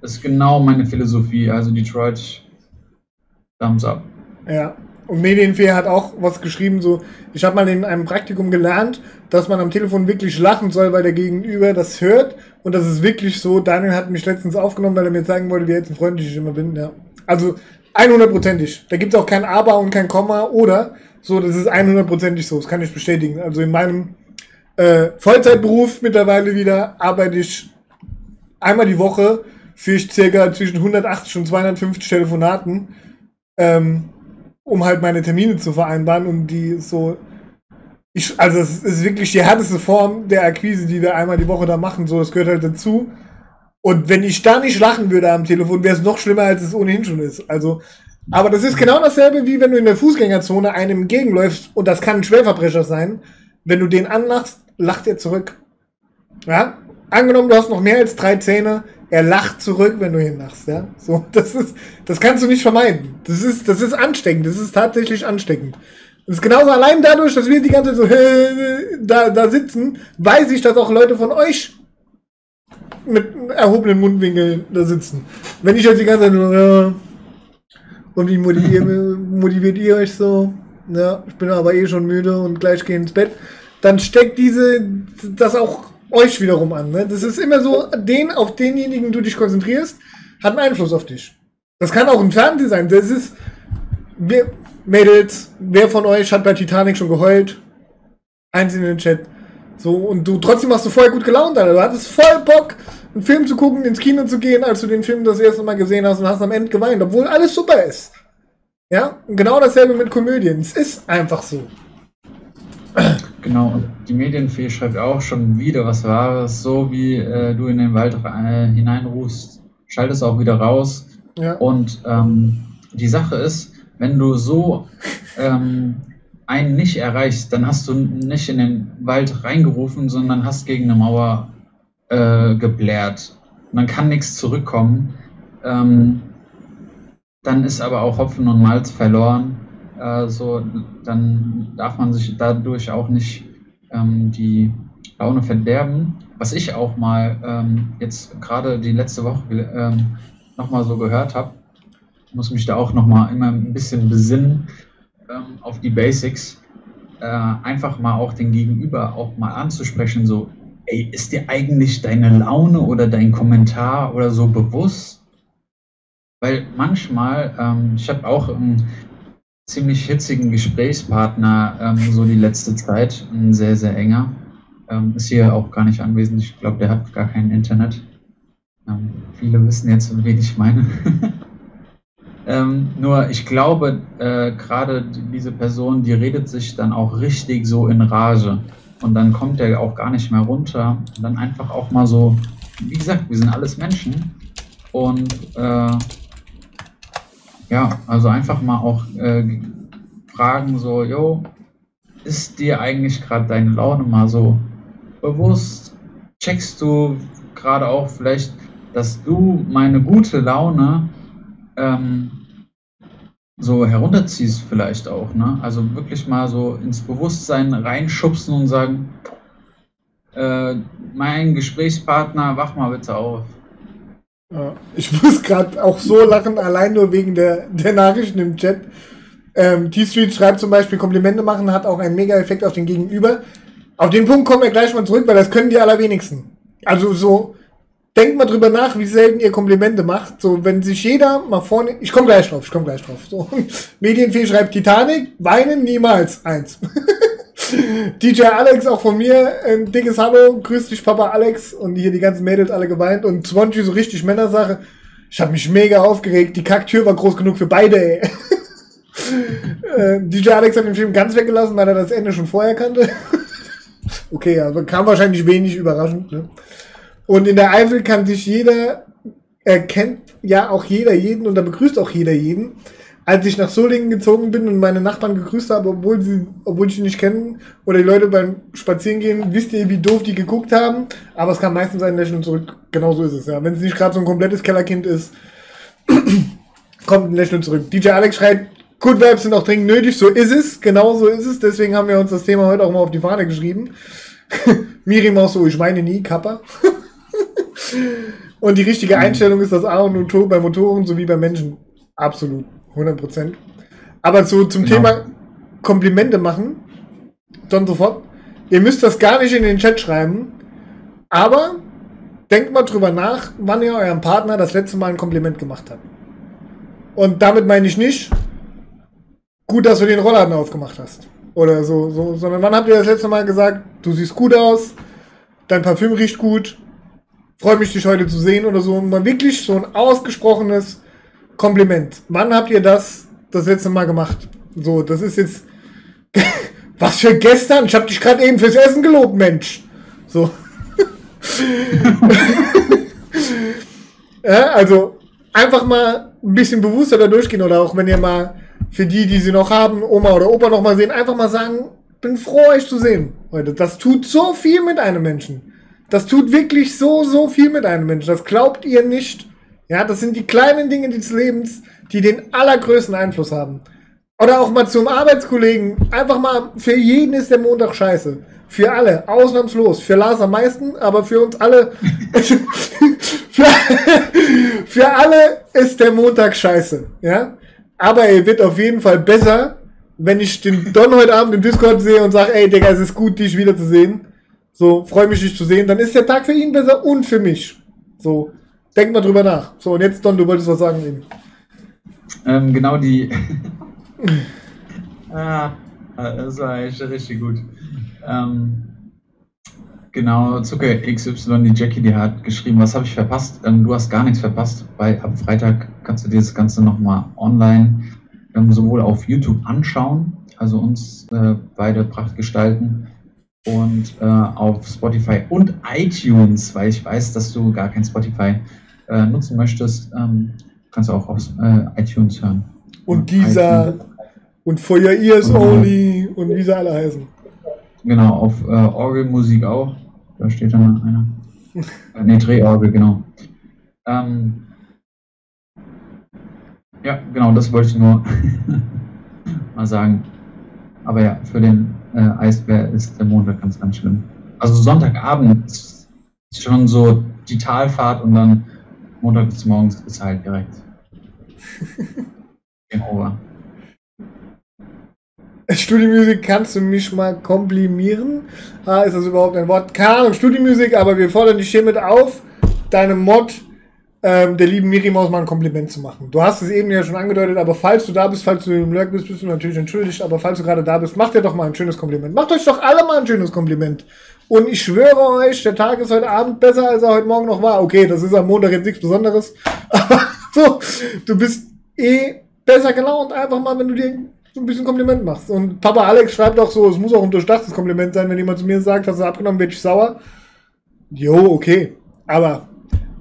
Speaker 2: das ist genau meine Philosophie. Also Detroit, Thumbs up.
Speaker 1: Ja. Und Medienfair hat auch was geschrieben, so, ich habe mal in einem Praktikum gelernt, dass man am Telefon wirklich lachen soll, weil der Gegenüber das hört. Und das ist wirklich so. Daniel hat mich letztens aufgenommen, weil er mir zeigen wollte, wie jetzt freundlich ich immer bin. Ja. Also 100%ig. Da gibt es auch kein Aber und kein Komma oder so. Das ist 100%ig so. Das kann ich bestätigen. Also in meinem äh, Vollzeitberuf mittlerweile wieder arbeite ich einmal die Woche für ich circa zwischen 180 und 250 Telefonaten, ähm, um halt meine Termine zu vereinbaren und die so. Ich, also es ist wirklich die härteste Form der Akquise, die wir einmal die Woche da machen. So, das gehört halt dazu. Und wenn ich da nicht lachen würde am Telefon, wäre es noch schlimmer, als es ohnehin schon ist. Also, aber das ist genau dasselbe, wie wenn du in der Fußgängerzone einem entgegenläufst und das kann ein Schwerverbrecher sein. Wenn du den anlachst, lacht er zurück. Ja? Angenommen, du hast noch mehr als drei Zähne, er lacht zurück, wenn du ihn lachst, ja? So, das ist, das kannst du nicht vermeiden. Das ist, das ist ansteckend. Das ist tatsächlich ansteckend. Das ist genauso allein dadurch, dass wir die ganze Zeit so da, da sitzen, weiß ich, dass auch Leute von euch mit erhobenen Mundwinkeln da sitzen. Wenn ich jetzt die ganze Zeit nur, ja, und wie motiviert, motiviert ihr euch so? Ja, ich bin aber eh schon müde und gleich gehe ins Bett. Dann steckt diese, das auch euch wiederum an. Ne? Das ist immer so, den, auf denjenigen du dich konzentrierst, hat einen Einfluss auf dich. Das kann auch im Fernsehen sein. Das ist, wer, Mädels, wer von euch hat bei Titanic schon geheult? Eins in den Chat. So, und du trotzdem warst du voll gut gelaunt, Alter. Du hattest voll Bock, einen Film zu gucken, ins Kino zu gehen, als du den Film das erste Mal gesehen hast und hast am Ende geweint, obwohl alles super ist. Ja, und genau dasselbe mit Komödien. Es ist einfach so.
Speaker 2: Genau, und die Medienfee schreibt auch schon wieder was Wahres, so wie äh, du in den Wald äh, hineinrufst, schaltest auch wieder raus.
Speaker 1: Ja.
Speaker 2: Und ähm, die Sache ist, wenn du so ähm, einen nicht erreichst, dann hast du nicht in den Wald reingerufen, sondern hast gegen eine Mauer äh, geblärt. Und kann nichts zurückkommen. Ähm, dann ist aber auch Hopfen und Malz verloren. Äh, so, dann darf man sich dadurch auch nicht ähm, die Laune verderben. Was ich auch mal ähm, jetzt gerade die letzte Woche ähm, nochmal so gehört habe, muss mich da auch nochmal immer ein bisschen besinnen ähm, auf die Basics. Äh, einfach mal auch den Gegenüber auch mal anzusprechen, so, ey, ist dir eigentlich deine Laune oder dein Kommentar oder so bewusst? Weil manchmal, ähm, ich habe auch einen ziemlich hitzigen Gesprächspartner ähm, so die letzte Zeit, ein sehr, sehr enger. Ähm, ist hier auch gar nicht anwesend. Ich glaube, der hat gar kein Internet. Ähm, viele wissen jetzt, wen ich meine. ähm, nur ich glaube, äh, gerade diese Person, die redet sich dann auch richtig so in Rage. Und dann kommt er auch gar nicht mehr runter. Und dann einfach auch mal so, wie gesagt, wir sind alles Menschen. Und äh, ja, also einfach mal auch äh, fragen, so, yo, ist dir eigentlich gerade deine Laune mal so bewusst? Checkst du gerade auch vielleicht, dass du meine gute Laune ähm, so herunterziehst vielleicht auch, ne? Also wirklich mal so ins Bewusstsein reinschubsen und sagen, äh, mein Gesprächspartner, wach mal bitte auf.
Speaker 1: Ich muss gerade auch so lachen, allein nur wegen der, der Nachrichten im Chat. Ähm, T-Street schreibt zum Beispiel, Komplimente machen hat auch einen Mega-Effekt auf den Gegenüber. Auf den Punkt kommen wir gleich mal zurück, weil das können die allerwenigsten. Also so, denkt mal drüber nach, wie selten ihr Komplimente macht. So, wenn sich jeder mal vorne, ich komme gleich drauf, ich komme gleich drauf. So, Medienfee schreibt Titanic, weinen niemals, eins. DJ Alex, auch von mir, ein dickes Hallo, grüß dich Papa Alex und hier die ganzen Mädels alle geweint und Swansea so richtig Männersache. Ich habe mich mega aufgeregt, die Kacktür war groß genug für beide, ey. äh, DJ Alex hat den Film ganz weggelassen, weil er das Ende schon vorher kannte. okay, aber kam wahrscheinlich wenig überraschend. Ne? Und in der Eifel kann sich jeder er kennt ja auch jeder jeden und da begrüßt auch jeder jeden. Als ich nach Solingen gezogen bin und meine Nachbarn gegrüßt habe, obwohl sie, obwohl ich sie nicht kennen, oder die Leute beim Spazierengehen, wisst ihr, wie doof die geguckt haben, aber es kam meistens ein Lächeln zurück. Genau so ist es, ja. Wenn es nicht gerade so ein komplettes Kellerkind ist, kommt ein Lächeln zurück. DJ Alex schreit, Good Vibes sind auch dringend nötig, so ist es, genau so ist es, deswegen haben wir uns das Thema heute auch mal auf die Fahne geschrieben. Miriam auch so, ich meine nie, Kappa. Und die richtige Einstellung ist das A und O bei Motoren sowie bei Menschen. Absolut. 100 Prozent. Aber so zum genau. Thema Komplimente machen, dann sofort. Ihr müsst das gar nicht in den Chat schreiben, aber denkt mal drüber nach, wann ihr eurem Partner das letzte Mal ein Kompliment gemacht habt. Und damit meine ich nicht, gut, dass du den Rollladen aufgemacht hast. Oder so, so, sondern wann habt ihr das letzte Mal gesagt, du siehst gut aus, dein Parfüm riecht gut, freue mich, dich heute zu sehen oder so. Mal wirklich so ein ausgesprochenes Kompliment. Wann habt ihr das das letzte Mal gemacht? So, das ist jetzt. Was für gestern? Ich habe dich gerade eben fürs Essen gelobt, Mensch. So. ja, also einfach mal ein bisschen bewusster da durchgehen oder auch wenn ihr mal für die, die sie noch haben, Oma oder Opa noch mal sehen, einfach mal sagen, bin froh, euch zu sehen heute. Das tut so viel mit einem Menschen. Das tut wirklich so, so viel mit einem Menschen. Das glaubt ihr nicht. Ja, das sind die kleinen Dinge des Lebens, die den allergrößten Einfluss haben. Oder auch mal zum Arbeitskollegen. Einfach mal, für jeden ist der Montag scheiße. Für alle, ausnahmslos. Für Lars am meisten, aber für uns alle. für, für alle ist der Montag scheiße. Ja? Aber er wird auf jeden Fall besser, wenn ich den Don heute Abend im Discord sehe und sage, ey Digga, es ist gut, dich wiederzusehen. So, freue mich, dich zu sehen. Dann ist der Tag für ihn besser und für mich. So, Denk mal drüber nach. So, und jetzt, Don, du wolltest was sagen eben.
Speaker 2: Ähm, genau die. ah, das war echt richtig gut. Ähm, genau, Zucker XY, die Jackie, die hat geschrieben, was habe ich verpasst? Ähm, du hast gar nichts verpasst, weil ab Freitag kannst du dir das Ganze nochmal online ähm, sowohl auf YouTube anschauen, also uns äh, beide Pracht gestalten, und äh, auf Spotify und iTunes, weil ich weiß, dass du gar kein Spotify äh, nutzen möchtest, ähm, kannst du auch auf äh, iTunes hören.
Speaker 1: Und dieser und For Your Ears und, Only und wie sie alle heißen.
Speaker 2: Genau, auf äh, Orgelmusik auch. Da steht dann einer. äh, ne, Drehorgel, genau. Ähm, ja, genau, das wollte ich nur mal sagen. Aber ja, für den äh, Eisbär ist der Montag ganz, ganz schlimm. Also Sonntagabend ist schon so die Talfahrt und dann Montag bis morgens ist halt direkt. Game over.
Speaker 1: Studiomusik kannst du mich mal komplimieren? Ah, ist das überhaupt ein Wort? Keine Ahnung, Studiomusik, aber wir fordern dich hiermit auf, deinem Mod ähm, der lieben Miri Maus mal ein Kompliment zu machen. Du hast es eben ja schon angedeutet, aber falls du da bist, falls du im Lurk bist, bist du natürlich entschuldigt, aber falls du gerade da bist, mach dir doch mal ein schönes Kompliment. Macht euch doch alle mal ein schönes Kompliment. Und ich schwöre euch, der Tag ist heute Abend besser, als er heute Morgen noch war. Okay, das ist am Montag jetzt nichts Besonderes. Aber so, du bist eh besser gelaunt, einfach mal, wenn du dir so ein bisschen Kompliment machst. Und Papa Alex schreibt auch so, es muss auch ein durchdachtes Kompliment sein, wenn jemand zu mir sagt, hast du abgenommen, werde ich sauer. Jo, okay. Aber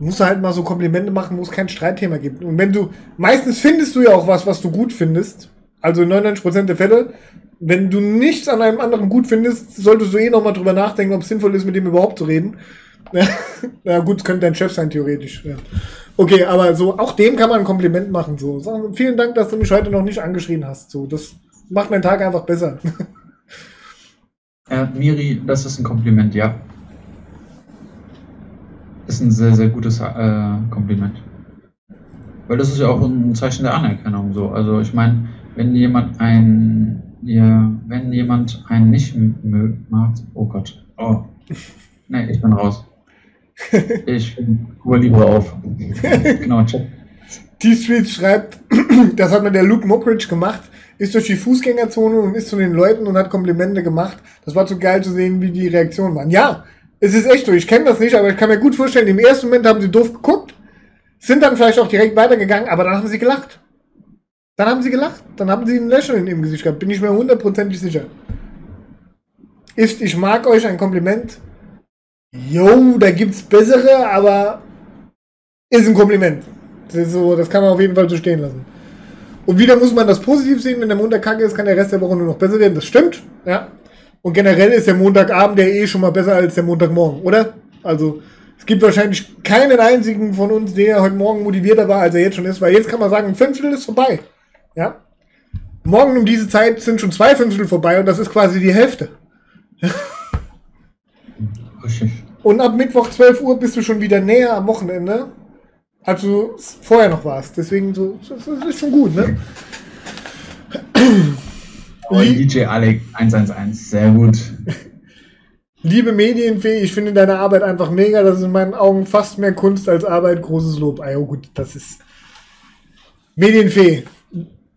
Speaker 1: musst du halt mal so Komplimente machen, wo es kein Streitthema gibt. Und wenn du, meistens findest du ja auch was, was du gut findest. Also in 99% der Fälle wenn du nichts an einem anderen gut findest, solltest du eh nochmal drüber nachdenken, ob es sinnvoll ist, mit dem überhaupt zu reden. Ja, gut, könnte dein Chef sein, theoretisch. Ja. Okay, aber so, auch dem kann man ein Kompliment machen. So. so. Vielen Dank, dass du mich heute noch nicht angeschrien hast. So, das macht meinen Tag einfach besser.
Speaker 2: Ja, Miri, das ist ein Kompliment, ja. Ist ein sehr, sehr gutes äh, Kompliment. Weil das ist ja auch ein Zeichen der Anerkennung. So. Also ich meine, wenn jemand ein ja, wenn jemand einen nicht mag, oh Gott. Oh. Nee, ich bin raus. Ich hole lieber auf. genau,
Speaker 1: check. T-Street schreibt, das hat mir der Luke Mockridge gemacht, ist durch die Fußgängerzone und ist zu den Leuten und hat Komplimente gemacht. Das war zu geil zu sehen, wie die Reaktionen waren. Ja, es ist echt so. Ich kenne das nicht, aber ich kann mir gut vorstellen, im ersten Moment haben sie doof geguckt, sind dann vielleicht auch direkt weitergegangen, aber dann haben sie gelacht. Dann haben sie gelacht. Dann haben sie ein Lächeln im Gesicht gehabt. Bin ich mir hundertprozentig sicher. Ist, ich mag euch ein Kompliment. Jo, da gibt's bessere, aber ist ein Kompliment. Das, so, das kann man auf jeden Fall so stehen lassen. Und wieder muss man das positiv sehen, wenn der Montag kacke ist, kann der Rest der Woche nur noch besser werden. Das stimmt, ja. Und generell ist der Montagabend ja eh schon mal besser als der Montagmorgen, oder? Also, es gibt wahrscheinlich keinen einzigen von uns, der heute Morgen motivierter war, als er jetzt schon ist, weil jetzt kann man sagen, ein Fünftel ist vorbei. Ja. Morgen um diese Zeit sind schon zwei Fünftel vorbei und das ist quasi die Hälfte. und ab Mittwoch 12 Uhr bist du schon wieder näher am Wochenende als du vorher noch warst. Deswegen so, das ist schon gut, ne?
Speaker 2: Oh, DJ Alec 111, sehr gut.
Speaker 1: Liebe Medienfee, ich finde deine Arbeit einfach mega. Das ist in meinen Augen fast mehr Kunst als Arbeit. Großes Lob. Ah, ja, gut, das ist Medienfee.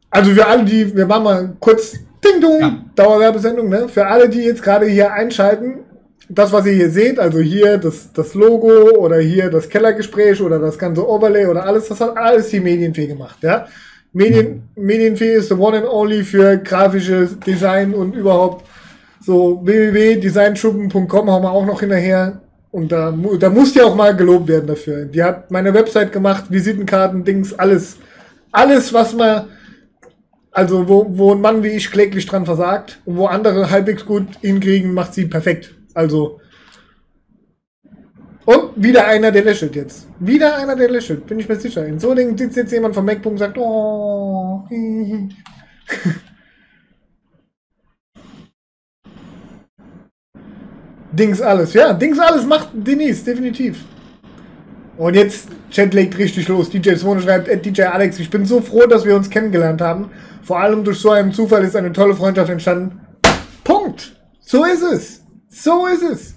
Speaker 1: Also für alle, die, wir machen mal kurz Ding Dong, ja. Dauerwerbesendung, ne? Für alle, die jetzt gerade hier einschalten, das, was ihr hier seht, also hier das, das Logo oder hier das Kellergespräch oder das ganze Overlay oder alles, das hat alles die Medienfee gemacht, ja. Medien, Medienfee ist the one and only für grafisches Design und überhaupt so www.designschuppen.com haben wir auch noch hinterher. Und da, da muss die auch mal gelobt werden dafür. Die hat meine Website gemacht, Visitenkarten, Dings, alles. Alles, was man, also wo, wo ein Mann wie ich kläglich dran versagt und wo andere halbwegs gut hinkriegen, macht sie perfekt. Also. Und wieder einer, der lächelt jetzt. Wieder einer, der lächelt, bin ich mir sicher. In so Dingen sitzt jetzt jemand vom MacBook und sagt, oh. Dings alles, ja, Dings alles macht Denise, definitiv. Und jetzt, Chat legt richtig los. DJ Swone schreibt, DJ Alex, ich bin so froh, dass wir uns kennengelernt haben. Vor allem durch so einen Zufall ist eine tolle Freundschaft entstanden. Punkt. So ist es. So ist es.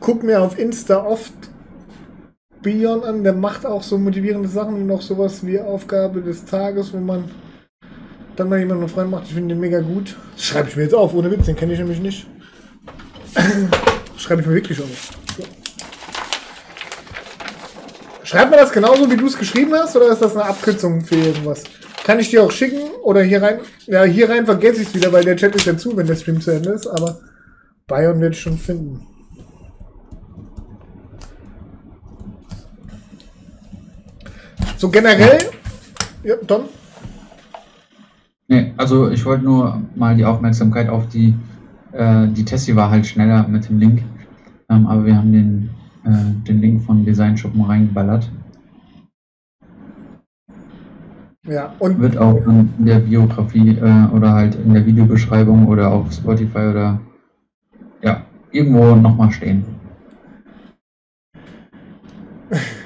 Speaker 1: Ich gucke mir auf Insta oft Bion an, der macht auch so motivierende Sachen und noch sowas wie Aufgabe des Tages, wo man dann mal jemanden Freund macht. Ich finde den mega gut. Das schreibe ich mir jetzt auf, ohne Witz, den kenne ich nämlich nicht. schreibe ich mir wirklich auf. So. Schreibt man das genauso, wie du es geschrieben hast, oder ist das eine Abkürzung für irgendwas? Kann ich dir auch schicken oder hier rein? Ja, hier rein vergesse ich es wieder, weil der Chat ist ja zu, wenn der Stream zu Ende ist, aber Bayern wird schon finden. So generell, ja, Don?
Speaker 2: Nee, also ich wollte nur mal die Aufmerksamkeit auf die, äh, die Tessie war halt schneller mit dem Link, ähm, aber wir haben den, äh, den Link von Design Schuppen reingeballert.
Speaker 1: Ja, und
Speaker 2: wird auch in der Biografie äh, oder halt in der Videobeschreibung oder auf Spotify oder ja, irgendwo nochmal stehen.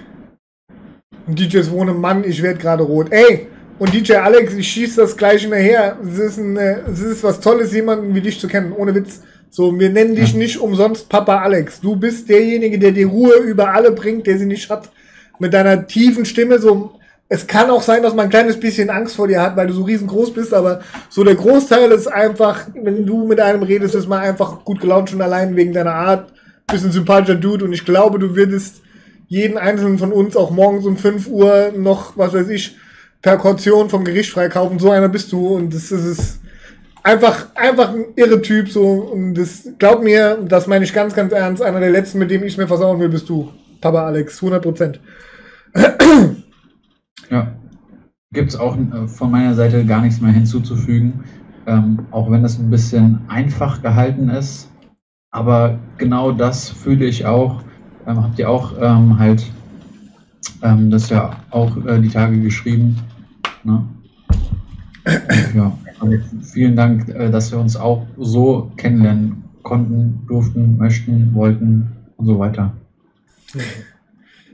Speaker 1: DJs wohne Mann, ich werde gerade rot. Ey, und DJ Alex, ich schieße das gleich hinterher. Es ist, ein, es ist was Tolles, jemanden wie dich zu kennen, ohne Witz. So, wir nennen dich ja. nicht umsonst Papa Alex. Du bist derjenige, der die Ruhe über alle bringt, der sie nicht hat. Mit deiner tiefen Stimme, so es kann auch sein, dass man ein kleines bisschen Angst vor dir hat, weil du so riesengroß bist, aber so der Großteil ist einfach, wenn du mit einem redest, ist man einfach gut gelaunt schon allein wegen deiner Art. Bist ein sympathischer Dude und ich glaube, du würdest jeden einzelnen von uns auch morgens um 5 Uhr noch, was weiß ich, per Kaution vom Gericht freikaufen. So einer bist du und das ist. Einfach, einfach ein irre Typ, so, und das, glaub mir, das meine ich ganz, ganz ernst, einer der letzten, mit dem ich mir versauen will, bist du. Papa Alex, 100 Prozent.
Speaker 2: Ja. Gibt es auch äh, von meiner Seite gar nichts mehr hinzuzufügen, ähm, auch wenn das ein bisschen einfach gehalten ist. Aber genau das fühle ich auch. Ähm, habt ihr auch ähm, halt ähm, das ja auch äh, die Tage geschrieben. Ne? ja, also vielen Dank, äh, dass wir uns auch so kennenlernen konnten, durften, möchten, wollten und so weiter.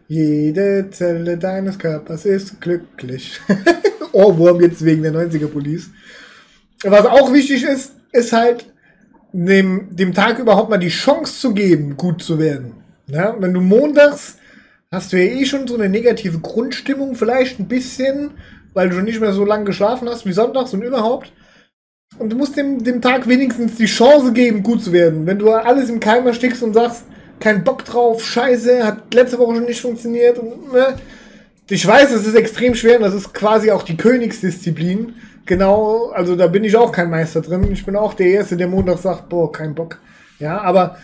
Speaker 1: Jede Zelle deines Körpers ist glücklich. Ohrwurm jetzt wegen der 90er Police. Was auch wichtig ist, ist halt, dem, dem Tag überhaupt mal die Chance zu geben, gut zu werden. Ja, wenn du montags hast du ja eh schon so eine negative Grundstimmung, vielleicht ein bisschen, weil du schon nicht mehr so lange geschlafen hast wie sonntags und überhaupt. Und du musst dem, dem Tag wenigstens die Chance geben, gut zu werden. Wenn du alles im Keim erstickst und sagst, kein Bock drauf, scheiße, hat letzte Woche schon nicht funktioniert. Und, ne? Ich weiß, es ist extrem schwer und das ist quasi auch die Königsdisziplin. Genau, also da bin ich auch kein Meister drin. Ich bin auch der Erste, der Montag sagt, boah, kein Bock. Ja, aber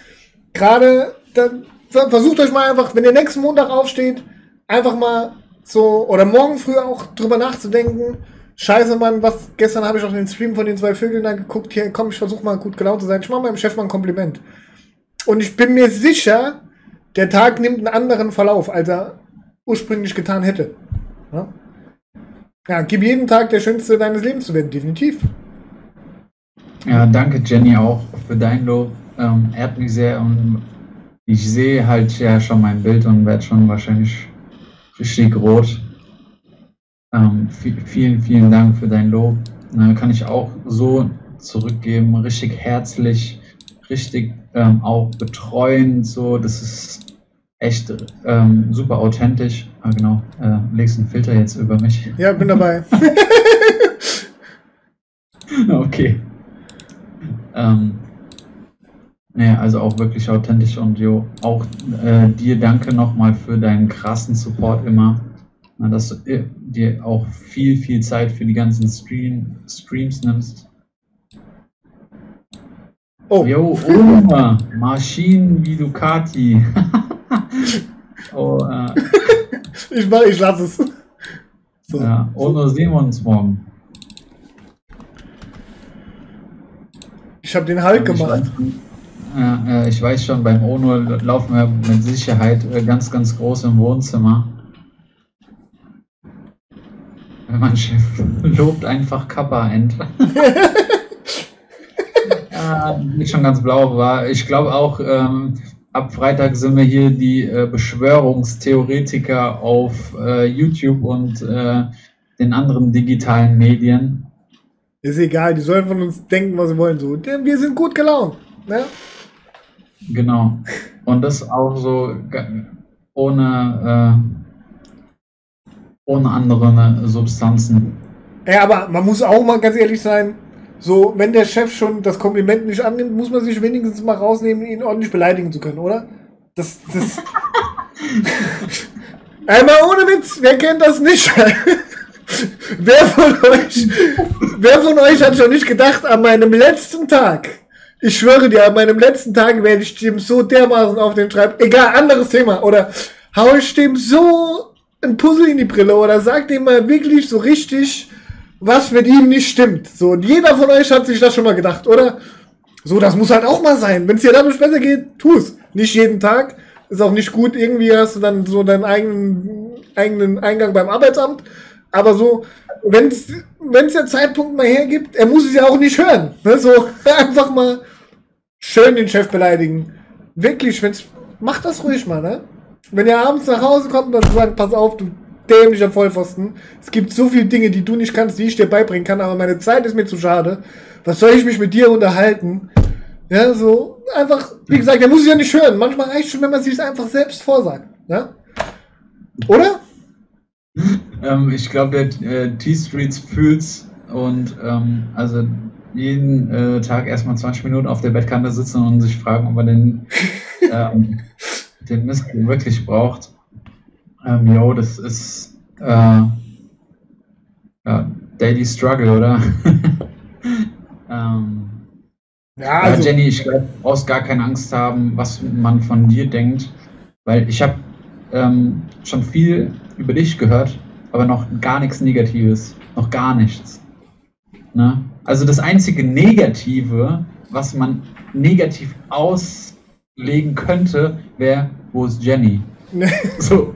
Speaker 1: gerade dann versucht euch mal einfach, wenn ihr nächsten Montag aufsteht, einfach mal so, oder morgen früh auch drüber nachzudenken. Scheiße, Mann, was, gestern habe ich auch den Stream von den zwei Vögeln da geguckt. Hier, komm, ich versuche mal gut gelaunt zu sein. Ich mache meinem Chef mal ein Kompliment. Und ich bin mir sicher, der Tag nimmt einen anderen Verlauf, als er ursprünglich getan hätte. Ja, ja gib jeden Tag der schönste deines Lebens zu werden, definitiv.
Speaker 2: Ja, danke Jenny auch für dein Lob. Ähm, ehrt mich sehr und ich sehe halt ja schon mein Bild und werde schon wahrscheinlich richtig rot. Ähm, vielen, vielen Dank für dein Lob. Äh, kann ich auch so zurückgeben, richtig herzlich, richtig ähm, auch betreuend, so, das ist echt ähm, super authentisch. Ah, genau, äh, legst einen Filter jetzt über mich.
Speaker 1: Ja, bin dabei.
Speaker 2: okay. Ähm, ja, also auch wirklich authentisch und jo, auch äh, dir danke nochmal für deinen krassen Support immer. Na, dass du äh, dir auch viel, viel Zeit für die ganzen Stream, Streams nimmst. Oh. Jo, Oma, Maschinen wie Ducati.
Speaker 1: oh, äh. Ich mach, ich lasse es.
Speaker 2: So. Ja, Ono sehen wir uns morgen.
Speaker 1: Ich habe den Halt gemacht.
Speaker 2: Ja, ich weiß schon, beim Ono laufen wir mit Sicherheit äh, ganz, ganz groß im Wohnzimmer. Mein Chef lobt einfach Kappa End. ja, bin schon ganz blau, aber ich glaube auch, ähm, ab Freitag sind wir hier die äh, Beschwörungstheoretiker auf äh, YouTube und äh, den anderen digitalen Medien.
Speaker 1: Ist egal, die sollen von uns denken, was sie wollen. So, wir sind gut gelaunt. Ne?
Speaker 2: Genau. Und das auch so ohne, äh, ohne andere ne, Substanzen.
Speaker 1: Ja, aber man muss auch mal ganz ehrlich sein, so, wenn der Chef schon das Kompliment nicht annimmt, muss man sich wenigstens mal rausnehmen, ihn ordentlich beleidigen zu können, oder? Das, das. Einmal ohne Witz, wer kennt das nicht? wer von euch, wer von euch hat schon nicht gedacht, an meinem letzten Tag, ich schwöre dir, an meinem letzten Tag werde ich dem so dermaßen auf den Schreib, egal, anderes Thema, oder hau ich dem so ein Puzzle in die Brille oder sag dem mal wirklich so richtig, was mit ihm nicht stimmt. So, und jeder von euch hat sich das schon mal gedacht, oder? So, das muss halt auch mal sein. Wenn es dir dadurch besser geht, tu es. Nicht jeden Tag. Ist auch nicht gut. Irgendwie hast du dann so deinen eigenen, eigenen Eingang beim Arbeitsamt. Aber so, wenn es der Zeitpunkt mal hergibt, er muss es ja auch nicht hören. Ne? So, einfach mal schön den Chef beleidigen. Wirklich, wenn's, mach das ruhig mal, ne? Wenn ihr abends nach Hause kommt und sagt, pass auf, du dämlicher Vollpfosten. Es gibt so viele Dinge, die du nicht kannst, die ich dir beibringen kann, aber meine Zeit ist mir zu schade. Was soll ich mich mit dir unterhalten? Ja, so, einfach, wie gesagt, der muss es ja nicht hören. Manchmal reicht schon, wenn man sich es einfach selbst vorsagt. Ja? Oder?
Speaker 2: Ähm, ich glaube, der äh, T-Streets fühlt's und ähm, also jeden äh, Tag erstmal 20 Minuten auf der Bettkante sitzen und sich fragen, ob er den, ähm, den Mist wirklich braucht. Ähm, jo, das ist äh, ja, Daily Struggle, oder? ähm, ja, also, ja, Jenny, ich glaube, du brauchst gar keine Angst haben, was man von dir denkt, weil ich habe ähm, schon viel über dich gehört, aber noch gar nichts Negatives, noch gar nichts. Ne? Also das einzige Negative, was man negativ auslegen könnte, wäre, wo ist Jenny? so,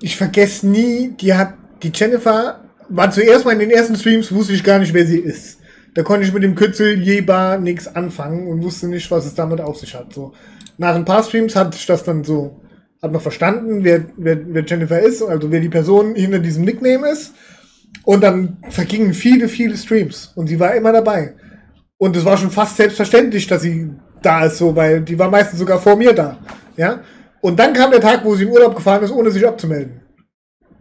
Speaker 1: ich vergesse nie, die hat, die Jennifer war zuerst mal in den ersten Streams, wusste ich gar nicht, wer sie ist. Da konnte ich mit dem Kürzel Jeba nichts anfangen und wusste nicht, was es damit auf sich hat. So. Nach ein paar Streams hat ich das dann so, hat man verstanden, wer, wer, wer Jennifer ist, also wer die Person hinter diesem Nickname ist. Und dann vergingen viele, viele Streams und sie war immer dabei. Und es war schon fast selbstverständlich, dass sie da ist, so, weil die war meistens sogar vor mir da. Ja. Und dann kam der Tag, wo sie in Urlaub gefahren ist, ohne sich abzumelden.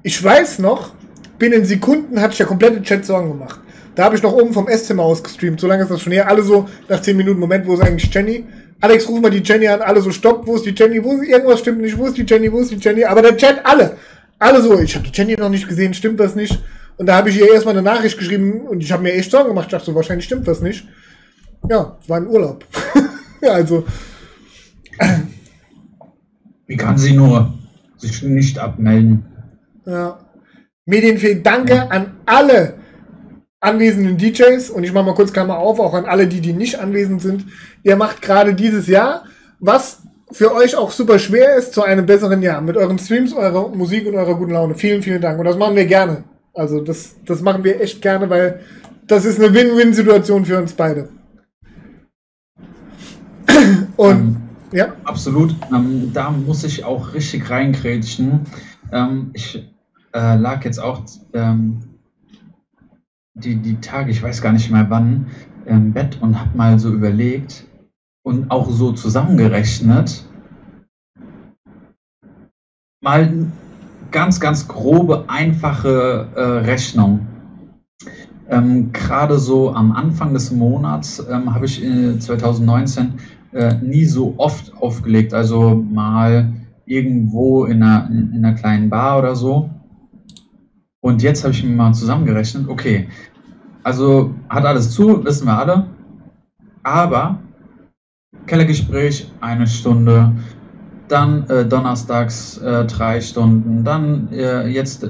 Speaker 1: Ich weiß noch, binnen Sekunden hat sich der komplette Chat Sorgen gemacht. Da habe ich noch oben vom Esszimmer aus gestreamt. So lange ist das schon her. Alle so nach 10 Minuten, Moment, wo ist eigentlich Jenny? Alex, ruf mal die Jenny an. Alle so, stopp, wo ist die Jenny? Wo ist irgendwas stimmt nicht? Wo ist die Jenny? Wo ist die Jenny? Aber der Chat, alle. Alle so, ich habe die Jenny noch nicht gesehen, stimmt das nicht? Und da habe ich ihr erstmal eine Nachricht geschrieben und ich habe mir echt Sorgen gemacht. Ich dachte so, wahrscheinlich stimmt das nicht. Ja, war ein Urlaub. also.
Speaker 2: Wie kann sie nur sich nicht abmelden?
Speaker 1: Ja. Medienfee, danke ja. an alle anwesenden DJs und ich mache mal kurz Klammer auf, auch an alle, die, die nicht anwesend sind. Ihr macht gerade dieses Jahr, was für euch auch super schwer ist, zu einem besseren Jahr. Mit euren Streams, eurer Musik und eurer guten Laune. Vielen, vielen Dank. Und das machen wir gerne. Also das, das machen wir echt gerne, weil das ist eine Win-Win-Situation für uns beide.
Speaker 2: Und ähm, ja. Absolut. Ähm, da muss ich auch richtig reingrätschen. Ähm, ich äh, lag jetzt auch ähm, die, die Tage, ich weiß gar nicht mehr wann, im Bett und habe mal so überlegt und auch so zusammengerechnet, mal ganz, ganz grobe, einfache äh, Rechnung. Ähm, Gerade so am Anfang des Monats ähm, habe ich äh, 2019 äh, nie so oft aufgelegt, also mal irgendwo in einer, in einer kleinen Bar oder so. Und jetzt habe ich mir mal zusammengerechnet, okay, also hat alles zu, wissen wir alle. Aber Kellergespräch eine Stunde, dann äh, donnerstags äh, drei Stunden, dann äh, jetzt, äh,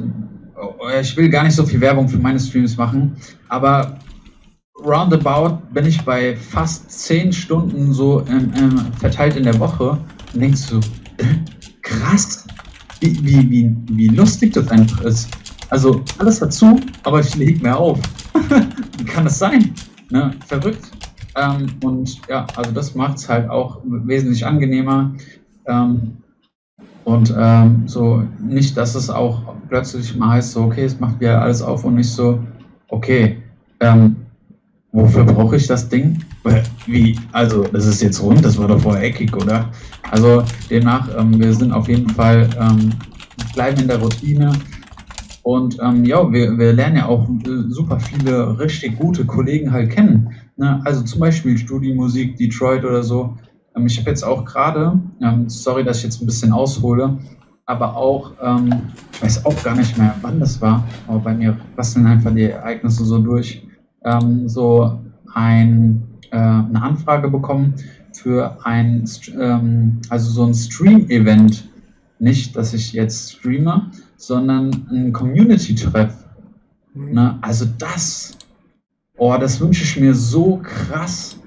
Speaker 2: ich will gar nicht so viel Werbung für meine Streams machen, aber roundabout bin ich bei fast zehn Stunden so verteilt in der Woche und denkst du, krass, wie, wie, wie, wie lustig das einfach ist. Also alles dazu, aber ich lege mehr auf. Wie kann das sein? Ne? Verrückt. Ähm, und ja, also das macht es halt auch wesentlich angenehmer. Ähm, und ähm, so nicht, dass es auch plötzlich mal heißt, so, okay, es macht wieder alles auf und nicht so, okay, ähm, wofür brauche ich das Ding? Wie? Also, das ist jetzt rund, das war doch vorher eckig, oder? Also, demnach, ähm, wir sind auf jeden Fall, ähm, bleiben in der Routine, und ähm, ja, wir, wir lernen ja auch äh, super viele richtig gute Kollegen halt kennen. Ne? Also zum Beispiel Studiemusik, Detroit oder so. Ähm, ich habe jetzt auch gerade, ähm, sorry, dass ich jetzt ein bisschen aushole, aber auch, ähm, ich weiß auch gar nicht mehr, wann das war, aber bei mir basteln einfach die Ereignisse so durch, ähm, so ein, äh, eine Anfrage bekommen für ein, ähm, also so ein Stream-Event. Nicht, dass ich jetzt streame, sondern ein Community-Treff. Mhm. Ne? Also das, oh, das wünsche ich mir so krass,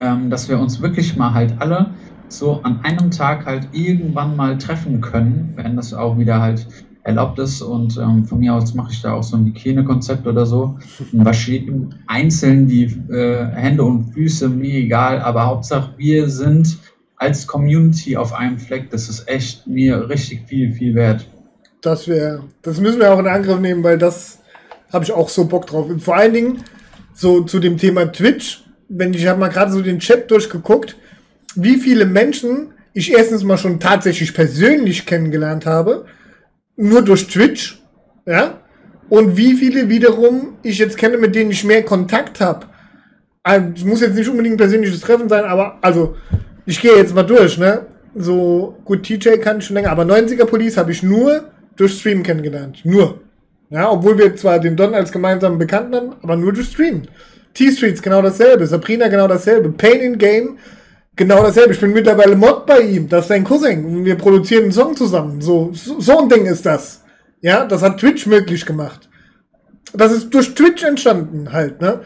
Speaker 2: ähm, dass wir uns wirklich mal halt alle so an einem Tag halt irgendwann mal treffen können, wenn das auch wieder halt erlaubt ist. Und ähm, von mir aus mache ich da auch so ein Hygienekonzept oder so und wasche jedem einzeln die äh, Hände und Füße, mir egal, aber Hauptsache wir sind als Community auf einem Fleck. Das ist echt mir richtig viel, viel wert.
Speaker 1: Das wäre, das müssen wir auch in Angriff nehmen, weil das habe ich auch so Bock drauf. Und vor allen Dingen so zu dem Thema Twitch, wenn ich habe mal gerade so den Chat durchgeguckt, wie viele Menschen ich erstens mal schon tatsächlich persönlich kennengelernt habe, nur durch Twitch, ja, und wie viele wiederum ich jetzt kenne, mit denen ich mehr Kontakt habe. Also, es muss jetzt nicht unbedingt ein persönliches Treffen sein, aber also ich gehe jetzt mal durch, ne? So gut, TJ kann ich schon länger, aber 90er Police habe ich nur durch Stream kennengelernt. Nur. Ja, obwohl wir zwar den Don als gemeinsamen Bekannten haben, aber nur durch Stream. T-Streets genau dasselbe, Sabrina genau dasselbe, Pain in Game genau dasselbe. Ich bin mittlerweile Mod bei ihm, das ist sein Cousin. Wir produzieren einen Song zusammen. So, so, ein Ding ist das. Ja, das hat Twitch möglich gemacht. Das ist durch Twitch entstanden halt, ne?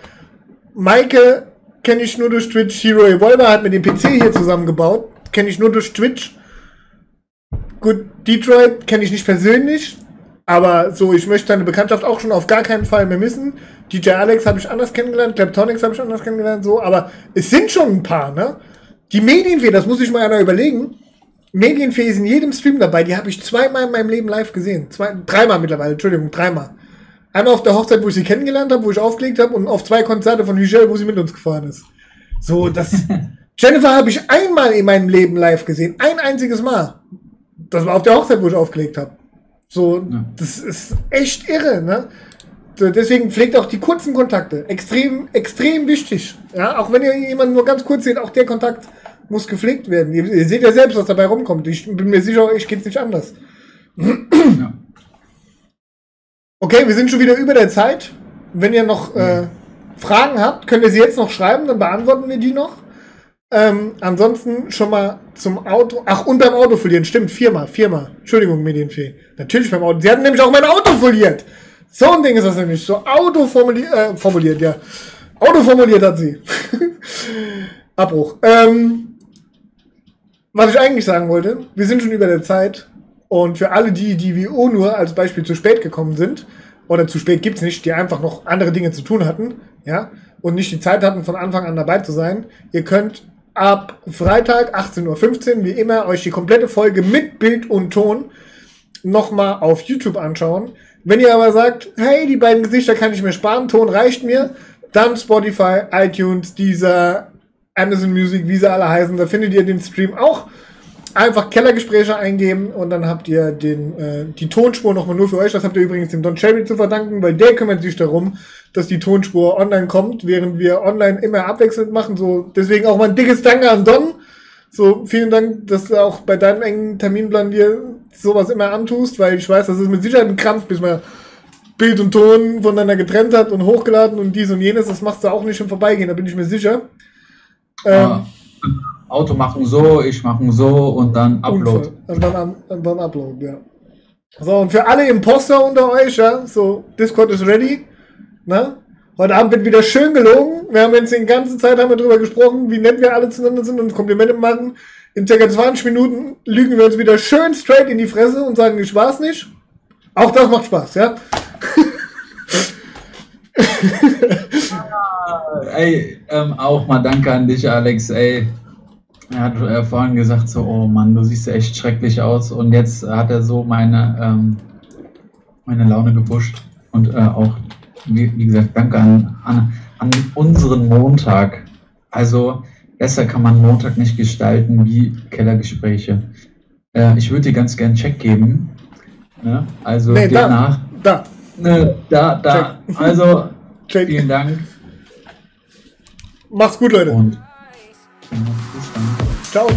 Speaker 1: Maike kenne ich nur durch Twitch. Hero Evolver hat mit dem PC hier zusammengebaut. Kenne ich nur durch Twitch. Gut, Detroit kenne ich nicht persönlich, aber so, ich möchte deine Bekanntschaft auch schon auf gar keinen Fall mehr missen. DJ Alex habe ich anders kennengelernt, Kleptonics habe ich anders kennengelernt, so, aber es sind schon ein paar, ne? Die Medienfee, das muss ich mal einer überlegen. Medienfee ist in jedem Stream dabei, die habe ich zweimal in meinem Leben live gesehen. Zwei, dreimal mittlerweile, Entschuldigung, dreimal. Einmal auf der Hochzeit, wo ich sie kennengelernt habe, wo ich aufgelegt habe, und auf zwei Konzerte von Michelle, wo sie mit uns gefahren ist. So, das. Jennifer habe ich einmal in meinem Leben live gesehen. Ein einziges Mal das war auf der Hochzeit, wo ich aufgelegt habe. So, ja. das ist echt irre, ne? Deswegen pflegt auch die kurzen Kontakte. Extrem, extrem wichtig. Ja, auch wenn ihr jemanden nur ganz kurz seht, auch der Kontakt muss gepflegt werden. Ihr, ihr seht ja selbst, was dabei rumkommt. Ich bin mir sicher, euch geht's nicht anders. Ja. Okay, wir sind schon wieder über der Zeit. Wenn ihr noch äh, Fragen habt, könnt ihr sie jetzt noch schreiben, dann beantworten wir die noch. Ähm, ansonsten schon mal zum Auto. Ach, und beim Auto verlieren. Stimmt, viermal, viermal. Entschuldigung, Medienfee. Natürlich beim Auto. Sie hatten nämlich auch mein Auto verliert. So ein Ding ist das nämlich. So Auto formuliert, äh, formuliert, ja. Auto formuliert hat sie. Abbruch. Ähm, was ich eigentlich sagen wollte, wir sind schon über der Zeit. Und für alle die, die wie O nur als Beispiel zu spät gekommen sind, oder zu spät gibt's nicht, die einfach noch andere Dinge zu tun hatten, ja, und nicht die Zeit hatten, von Anfang an dabei zu sein, ihr könnt ab Freitag 18.15 Uhr, wie immer, euch die komplette Folge mit Bild und Ton nochmal auf YouTube anschauen. Wenn ihr aber sagt, hey, die beiden Gesichter kann ich mir sparen, Ton reicht mir, dann Spotify, iTunes, dieser Amazon Music, wie sie alle heißen, da findet ihr den Stream auch. Einfach Kellergespräche eingeben und dann habt ihr den, äh, die Tonspur nochmal nur für euch. Das habt ihr übrigens dem Don Cherry zu verdanken, weil der kümmert sich darum, dass die Tonspur online kommt, während wir online immer abwechselnd machen. So, deswegen auch mal ein dickes Danke an Don. So, vielen Dank, dass du auch bei deinem engen Terminplan dir sowas immer antust, weil ich weiß, das ist mit Sicherheit ein Krampf, bis man Bild und Ton voneinander getrennt hat und hochgeladen und dies und jenes. Das machst du auch nicht im Vorbeigehen, da bin ich mir sicher.
Speaker 2: Ähm, Auto machen so, ich machen so und dann Upload.
Speaker 1: Und dann, und dann Upload, ja. So, und für alle Imposter unter euch, ja, so, Discord ist ready. Ne? Heute Abend wird wieder schön gelogen. Wir haben jetzt die ganze Zeit haben wir darüber gesprochen, wie nett wir alle zueinander sind und Komplimente machen. In circa 20 Minuten lügen wir uns wieder schön straight in die Fresse und sagen, ich war's nicht. Auch das macht Spaß, ja?
Speaker 2: ey, ähm, auch mal danke an dich, Alex, ey. Er hat äh, vorhin gesagt, so, oh Mann, du siehst echt schrecklich aus. Und jetzt hat er so meine, ähm, meine Laune gepusht. Und äh, auch, wie, wie, gesagt, danke an, an, an unseren Montag. Also, besser kann man Montag nicht gestalten wie Kellergespräche. Äh, ich würde dir ganz gern einen Check geben. Ne? Also, nee, danach. Da. Ne, da, da. Check. Also, Check. vielen Dank.
Speaker 1: Macht's gut, Leute. Und. Ciao.